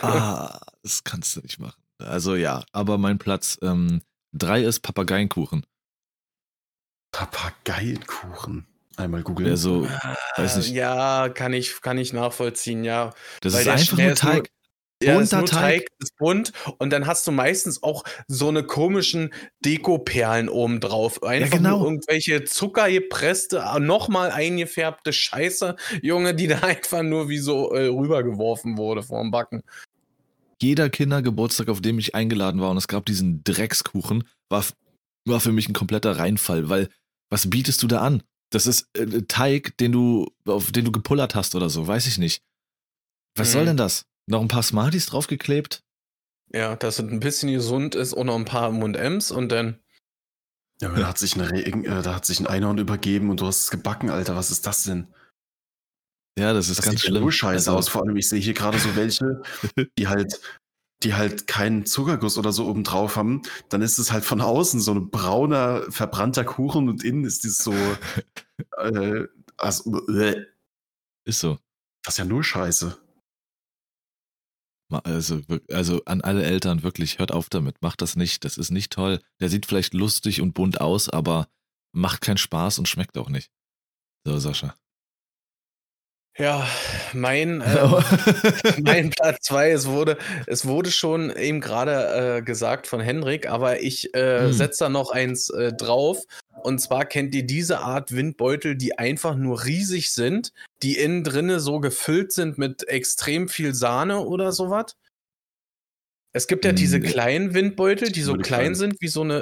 Speaker 3: Ah, das kannst du nicht machen. Also ja, aber mein Platz ähm, drei ist Papageienkuchen.
Speaker 2: Papageienkuchen. Einmal googeln.
Speaker 3: Also, weiß nicht,
Speaker 4: Ja, kann ich, kann ich nachvollziehen, ja.
Speaker 3: das
Speaker 4: weil
Speaker 3: ist einfach nur- Teig.
Speaker 4: Ja, ist
Speaker 3: Bunter
Speaker 4: nur
Speaker 3: Teig.
Speaker 4: Teig, ist bunt und dann hast du meistens auch so eine komischen Dekoperlen oben drauf. Einfach
Speaker 3: genau.
Speaker 4: nur irgendwelche zuckergepresste, nochmal eingefärbte Scheiße, Junge, die [LAUGHS] da einfach nur wie so äh, rübergeworfen wurde vorm Backen.
Speaker 3: Jeder Kindergeburtstag, auf dem ich eingeladen war und es gab diesen Dreckskuchen, war, war für mich ein kompletter Reinfall, weil was bietest du da an? Das ist äh, Teig, den du, auf den du gepullert hast oder so, weiß ich nicht. Was
Speaker 4: Mhm.
Speaker 3: soll denn das? Noch ein paar Smarties draufgeklebt?
Speaker 4: Ja, dass es ein bisschen gesund ist und noch ein paar M&M's und dann
Speaker 2: ja, aber da hat sich eine äh, da hat sich ein Einhorn übergeben und du hast es gebacken, Alter. Was ist das denn?
Speaker 3: Ja, das ist
Speaker 2: Das
Speaker 3: ganz
Speaker 2: sieht
Speaker 3: schlimm.
Speaker 2: nur scheiße
Speaker 3: Also,
Speaker 2: aus. Vor allem, ich sehe hier gerade so welche, [LAUGHS] die halt die halt keinen Zuckerguss oder so oben drauf haben, dann ist es halt von außen so ein brauner, verbrannter Kuchen und innen ist es so, [LAUGHS] äh, also, äh,
Speaker 3: Ist so.
Speaker 2: das ist ja nur Scheiße.
Speaker 3: Also, also an alle Eltern wirklich, hört auf damit, macht das nicht. Das ist nicht toll. Der sieht vielleicht lustig und bunt aus, aber macht keinen Spaß und schmeckt auch nicht. So, Sascha.
Speaker 4: Ja, mein, [LAUGHS] äh, mein Platz zwei, es wurde, es wurde schon eben gerade äh, gesagt von Henrik, aber ich äh,
Speaker 3: Hm.
Speaker 4: setze da noch eins äh, drauf. Und zwar kennt ihr diese Art Windbeutel, die einfach nur riesig sind, die innen drinne so gefüllt sind mit extrem viel Sahne oder sowas? Es gibt ja diese
Speaker 3: Nee.
Speaker 4: kleinen Windbeutel, die so klein sind wie so eine,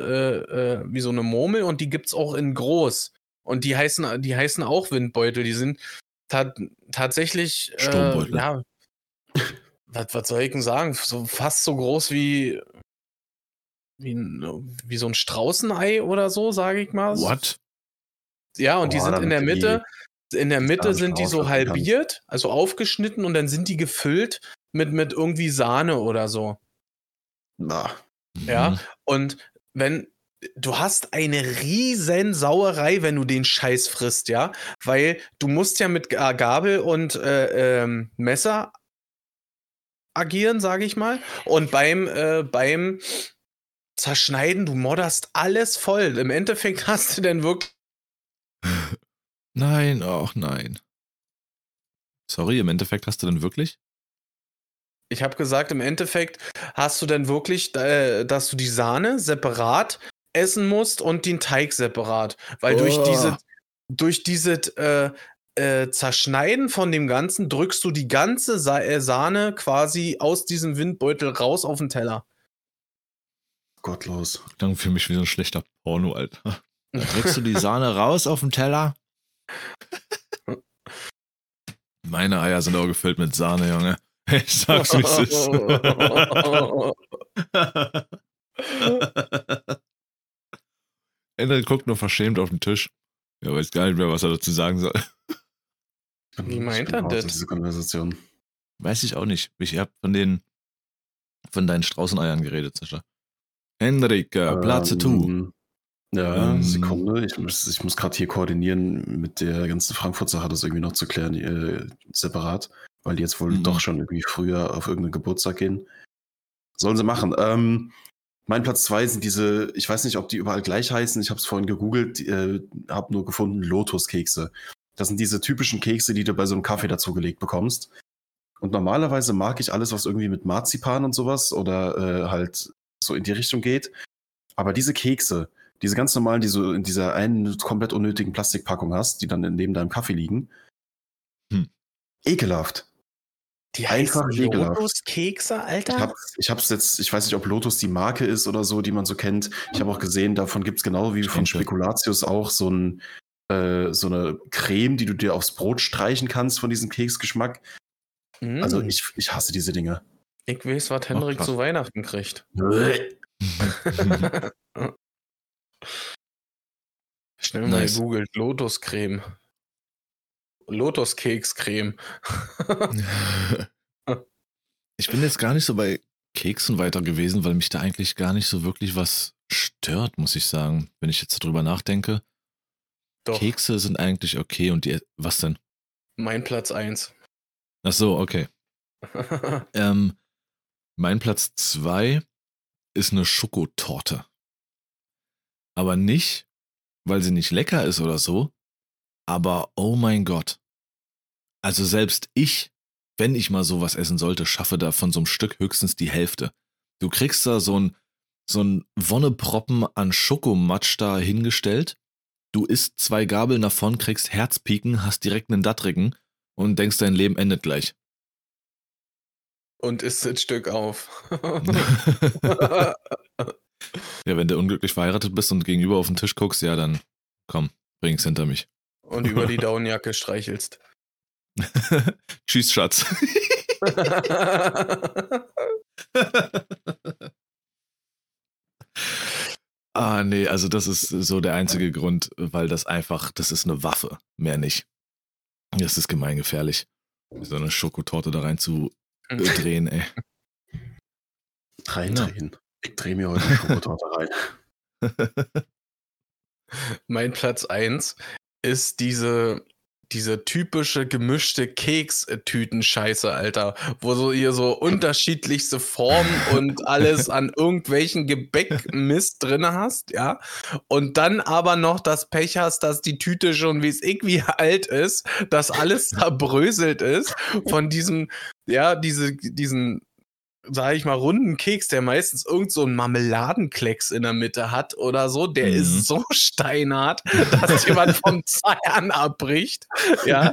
Speaker 4: äh, äh, wie so eine Murmel und die gibt's auch in groß. Und die heißen, die heißen auch Windbeutel. Die sind ta tatsächlich, äh, ja, was, was soll ich denn sagen? So fast so groß wie, wie, wie so ein Straußenei oder so, sage ich mal.
Speaker 3: What?
Speaker 4: Ja, und die
Speaker 2: Boah,
Speaker 4: sind in der
Speaker 2: die
Speaker 4: Mitte, in der Mitte sind die so halbiert, also aufgeschnitten und dann sind die gefüllt mit, mit irgendwie Sahne oder so.
Speaker 2: Na,
Speaker 4: Ja.
Speaker 3: Mhm.
Speaker 4: Und wenn du hast eine riesen Sauerei, wenn du den Scheiß frisst, ja, weil du musst ja mit Ga- Gabel und äh, ähm, Messer agieren, sage ich mal. Und beim äh, beim Zerschneiden, du modderst alles voll. Im Endeffekt [LAUGHS] hast du dann wirklich
Speaker 3: Nein, ach nein. Sorry, im Endeffekt hast du denn wirklich?
Speaker 4: Ich habe gesagt, im Endeffekt hast du dann wirklich, äh, dass du die Sahne separat essen musst und den Teig separat. Weil durch
Speaker 3: Oh.
Speaker 4: diese, durch diese äh, äh, Zerschneiden von dem Ganzen drückst du die ganze Sa äh, Sahne quasi aus diesem Windbeutel raus auf den Teller.
Speaker 2: gottlos.
Speaker 3: Klang für mich wie so ein schlechter Porno, Alter. [LAUGHS] Da kriegst du die Sahne raus auf den Teller. Meine Eier sind auch gefüllt mit Sahne, Junge. [LAUGHS] Ich sag's, wie es ist. [LAUGHS] Ender guckt nur verschämt auf den Tisch. Er weiß gar nicht mehr, was er dazu sagen soll.
Speaker 4: Wie
Speaker 2: ich
Speaker 4: meint er das?
Speaker 2: aus dieser Konversation.
Speaker 3: Weiß ich auch nicht. Ich hab von den von deinen Straußeneiern geredet, Sascha. Henrik, äh, Platz tu.
Speaker 2: Ähm, Ja,
Speaker 3: Ähm.
Speaker 2: Sekunde. Ich muss, ich muss gerade hier koordinieren mit der ganzen Frankfurt-Sache, das irgendwie noch zu klären, äh, separat, weil die jetzt wohl
Speaker 3: Mhm.
Speaker 2: doch schon irgendwie früher auf irgendeinen Geburtstag gehen. Sollen sie machen. Ähm, mein Platz zwei sind diese, ich weiß nicht, ob die überall gleich heißen, ich habe es vorhin gegoogelt, äh, habe nur gefunden, Lotus-Kekse. Das sind diese typischen Kekse, die du bei so einem Kaffee dazugelegt bekommst. Und normalerweise mag ich alles, was irgendwie mit Marzipan und sowas oder äh, halt so in die Richtung geht. Aber diese Kekse, diese ganz normalen, die du in dieser einen komplett unnötigen Plastikpackung hast, die dann neben deinem Kaffee liegen,
Speaker 3: Hm.
Speaker 2: ekelhaft.
Speaker 4: Die
Speaker 2: Einfach.
Speaker 4: Lotus-Kekse, Alter?
Speaker 2: Ich habe ich hab's jetzt, ich weiß nicht, ob Lotus die Marke ist oder so, die man so kennt. Ich habe auch gesehen, davon gibt's genau wie von. Spekulatius auch so, ein, äh, so eine Creme, die du dir aufs Brot streichen kannst von diesem Keksgeschmack.
Speaker 4: Mm,
Speaker 2: Also ich, ich hasse diese Dinge.
Speaker 4: ich weiß, was Henrik
Speaker 3: krass.
Speaker 4: zu Weihnachten kriegt. [LAUGHS] Schnell mal
Speaker 3: Nice.
Speaker 4: gegoogelt. Lotuscreme. Lotuskekscreme. [LAUGHS]
Speaker 3: ich bin jetzt gar nicht so bei Keksen weiter gewesen, weil mich da eigentlich gar nicht so wirklich was stört, muss ich sagen, wenn ich jetzt drüber nachdenke.
Speaker 4: Doch,
Speaker 3: Kekse sind eigentlich okay und die. Was denn?
Speaker 4: mein Platz 1.
Speaker 3: Ach so, okay. [LAUGHS] Ähm, mein Platz zwei ist eine Schokotorte. Aber nicht, weil sie nicht lecker ist oder so, aber oh mein Gott. Also selbst ich, wenn ich mal sowas essen sollte, schaffe da von so einem Stück höchstens die Hälfte. Du kriegst da so ein, so ein Wonneproppen an Schokomatsch da hingestellt. Du isst zwei Gabeln davon, kriegst Herzpieken, hast direkt einen Dattrigen und denkst, dein Leben endet gleich.
Speaker 4: Und isst das Stück auf. [LAUGHS] [LAUGHS]
Speaker 3: ja, wenn du unglücklich verheiratet bist und gegenüber auf den Tisch guckst, ja, dann komm, bring's hinter mich.
Speaker 4: Und über die Daunenjacke streichelst. [LAUGHS]
Speaker 3: Tschüss, Schatz. [LAUGHS] ah, nee, also das ist so der einzige Grund, weil das einfach, das ist eine Waffe, mehr nicht. Das ist gemeingefährlich, so eine Schokotorte da rein zu drehen, ey.
Speaker 2: Reindrehen. Ich drehe mir heute eine Schokotorte rein. [LAUGHS]
Speaker 4: Mein Platz 1 ist diese, diese typische gemischte Kekstütenscheiße, Alter, wo so ihr so unterschiedlichste Formen und [LAUGHS] alles an irgendwelchen Gebäckmist drin hast, ja. Und dann aber noch das Pech hast, dass die Tüte schon wie es irgendwie alt ist, dass alles [LAUGHS] zerbröselt ist von diesem, ja, diese, diesen sage ich mal, runden Keks, der meistens irgend so einen Marmeladenklecks in der Mitte hat oder so, der
Speaker 3: Mhm.
Speaker 4: ist so steinhart, dass jemand vom Zahn [LAUGHS] abbricht. Ja,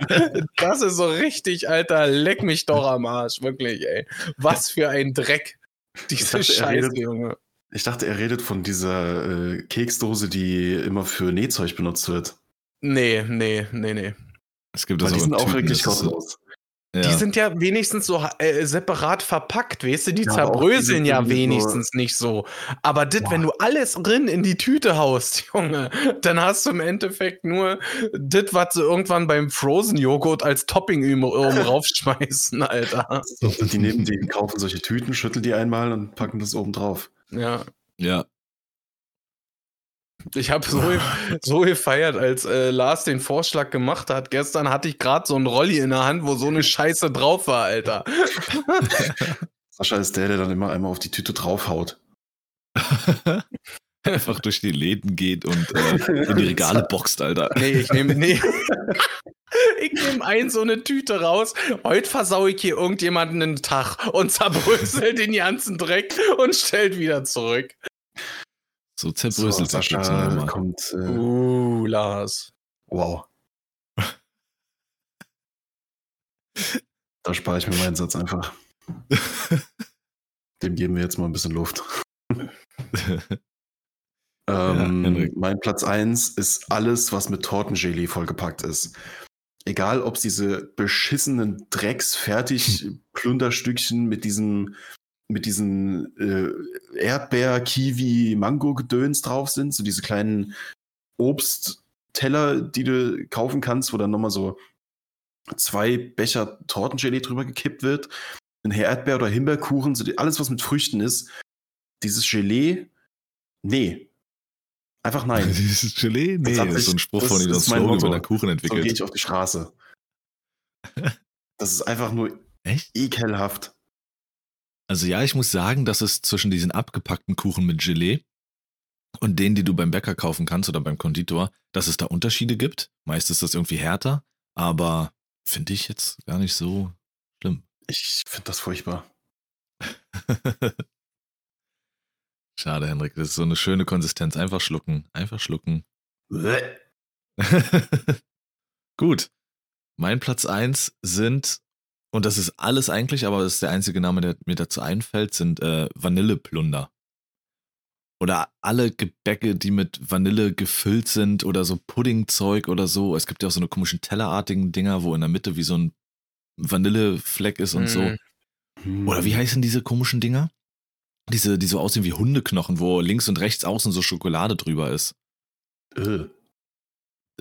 Speaker 4: das ist so richtig, Alter, leck mich doch am Arsch, wirklich, ey. Was für ein Dreck. Diese
Speaker 2: dachte,
Speaker 4: Scheiße,
Speaker 2: redet-
Speaker 4: Junge.
Speaker 2: Ich dachte, er redet von dieser äh, Keksdose, die immer für Nähzeug benutzt wird.
Speaker 4: Nee, nee, nee, nee.
Speaker 3: Es gibt
Speaker 2: Weil
Speaker 3: das
Speaker 2: die sind
Speaker 3: in
Speaker 2: auch wirklich kostenlos.
Speaker 3: Ja.
Speaker 4: Die sind ja wenigstens so äh, separat verpackt, weißt du? Die
Speaker 2: Ja, die
Speaker 4: zerbröseln
Speaker 2: sind
Speaker 4: ja
Speaker 2: irgendwie so-
Speaker 4: wenigstens nicht so. Aber das,
Speaker 2: Boah.
Speaker 4: wenn du alles drin in die Tüte haust, [LAUGHS] Junge, dann hast du im Endeffekt nur das, was sie irgendwann beim Frozen-Joghurt als Topping oben oben [LAUGHS] raufschmeißen, Alter.
Speaker 2: So, die nehmen, die kaufen solche Tüten, schütteln die einmal und packen das oben drauf.
Speaker 4: Ja.
Speaker 3: ja.
Speaker 4: Ich habe so, [LAUGHS] so gefeiert, als äh, Lars den Vorschlag gemacht hat. Gestern hatte ich gerade so einen Rolli in der Hand, wo so eine Scheiße drauf war, Alter. [LAUGHS]
Speaker 2: Sascha ist der, der dann immer einmal auf die Tüte draufhaut. [LAUGHS]
Speaker 3: Einfach durch die Läden geht und äh, in die Regale boxt, Alter.
Speaker 4: Nee, ich nehme nee. Ich nehme ein so eine Tüte raus. Heute versau ich hier irgendjemanden einen Tag und zerbrösel den ganzen Dreck und stellt wieder zurück.
Speaker 3: So
Speaker 2: So,
Speaker 3: zerbröselt sich Kekse
Speaker 2: Sascha
Speaker 3: immer.
Speaker 2: kommt. Äh,
Speaker 4: Uh, Lars.
Speaker 2: wow. Da spare ich mir meinen Satz einfach. [LAUGHS] Dem geben wir jetzt mal ein bisschen Luft. [LAUGHS] Ähm,
Speaker 3: Henrik.
Speaker 2: mein Platz 1 ist alles, was mit Tortengelee vollgepackt ist. Egal, ob es diese beschissenen Drecks-Fertig-Plunderstückchen [LAUGHS] mit diesem mit diesen äh, Erdbeer, Kiwi, Mango-Gedöns drauf sind, so diese kleinen Obstteller, die du kaufen kannst, wo dann nochmal so zwei Becher Tortengelee drüber gekippt wird, ein Erdbeer- oder Himbeerkuchen, so die, alles, was mit Früchten ist. Dieses Gelee, nee. Einfach nein. [LAUGHS]
Speaker 3: Dieses Gelee? Nee,
Speaker 2: Das
Speaker 3: das ist so ein Spruch von
Speaker 2: mein
Speaker 3: Slogan über den Kuchen
Speaker 2: So gehe
Speaker 3: entwickelt.
Speaker 2: ich auf die Straße. [LAUGHS] Das ist einfach nur
Speaker 3: Echt?
Speaker 2: ekelhaft.
Speaker 3: Also ja, ich muss sagen, dass es zwischen diesen abgepackten Kuchen mit Gelee und denen, die du beim Bäcker kaufen kannst oder beim Konditor, dass es da Unterschiede gibt. Meist ist das irgendwie härter, aber finde ich jetzt gar nicht so schlimm.
Speaker 2: Ich finde das furchtbar. [LAUGHS]
Speaker 3: Schade, Henrik, das ist so eine schöne Konsistenz. Einfach schlucken, einfach schlucken. [LAUGHS] Gut. Mein Platz 1 sind, und das ist alles eigentlich, aber das ist der einzige Name, der mir dazu einfällt, sind äh, Vanilleplunder. Oder alle Gebäcke, die mit Vanille gefüllt sind oder so Puddingzeug oder so. Es gibt ja auch so eine komischen tellerartigen Dinger, wo in der Mitte wie so ein Vanillefleck ist und so.
Speaker 4: Mm.
Speaker 2: Hm.
Speaker 3: Oder wie heißen diese komischen Dinger? Diese, die so aussehen wie Hundeknochen, wo links und rechts außen so Schokolade drüber ist.
Speaker 2: Äh.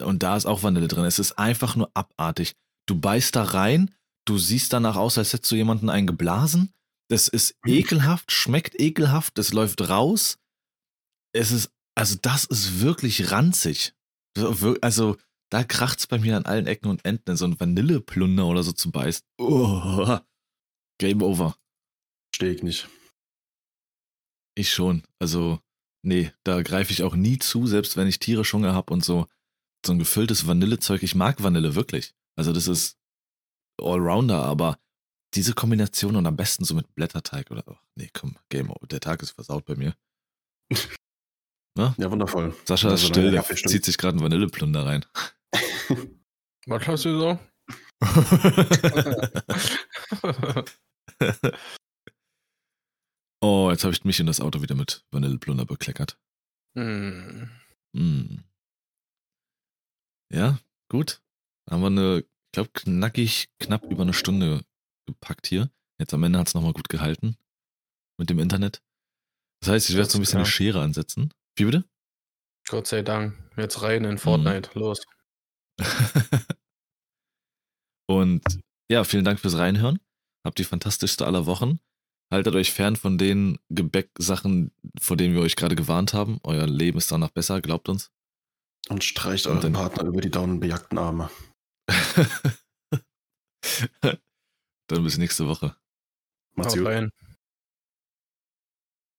Speaker 3: Und da ist auch Vanille drin. Es ist einfach nur abartig. Du beißt da rein, du siehst danach aus, als hättest du jemanden einen geblasen. Das ist ekelhaft, schmeckt ekelhaft, es läuft raus. Es ist, also das ist wirklich ranzig. Also da kracht's bei mir an allen Ecken und Enden, in so ein Vanilleplunder oder so zu beißen. Oh, Game over.
Speaker 2: Stehe ich nicht.
Speaker 3: Ich schon. Also, nee, da greife ich auch nie zu, selbst wenn ich tierisch Hunger habe und so. So ein gefülltes Vanillezeug. Ich mag Vanille wirklich. Also, das ist Allrounder, aber diese Kombination und am besten so mit Blätterteig oder. Ach, nee, komm, Game over. Der Tag ist versaut bei mir. [LAUGHS]
Speaker 2: Ja, wundervoll.
Speaker 3: Sascha ist
Speaker 2: Also,
Speaker 3: still, der zieht sich gerade einen Vanilleplunder rein. [LAUGHS]
Speaker 4: Was hast du so? [LAUGHS]
Speaker 3: oh, jetzt habe ich mich in das Auto wieder mit Vanilleplunder bekleckert.
Speaker 4: Hm.
Speaker 3: Mm. Ja, gut. Haben wir eine, glaube, knackig, knapp über eine Stunde gepackt hier. Jetzt am Ende hat es nochmal gut gehalten mit dem Internet. Das heißt, ich werde so ein bisschen eine. Schere ansetzen. Wie bitte?
Speaker 4: Gott sei Dank. Jetzt rein in Fortnite. Los. [LAUGHS]
Speaker 3: Und ja, vielen Dank fürs Reinhören. Habt die fantastischste aller Wochen. Haltet euch fern von den Gebäcksachen, vor denen wir euch gerade gewarnt haben. Euer Leben ist danach besser, glaubt uns.
Speaker 2: Und streicht euren Partner über die daunenbejagten Arme. [LAUGHS]
Speaker 3: Dann bis nächste Woche.
Speaker 2: Macht's gut.
Speaker 4: rein.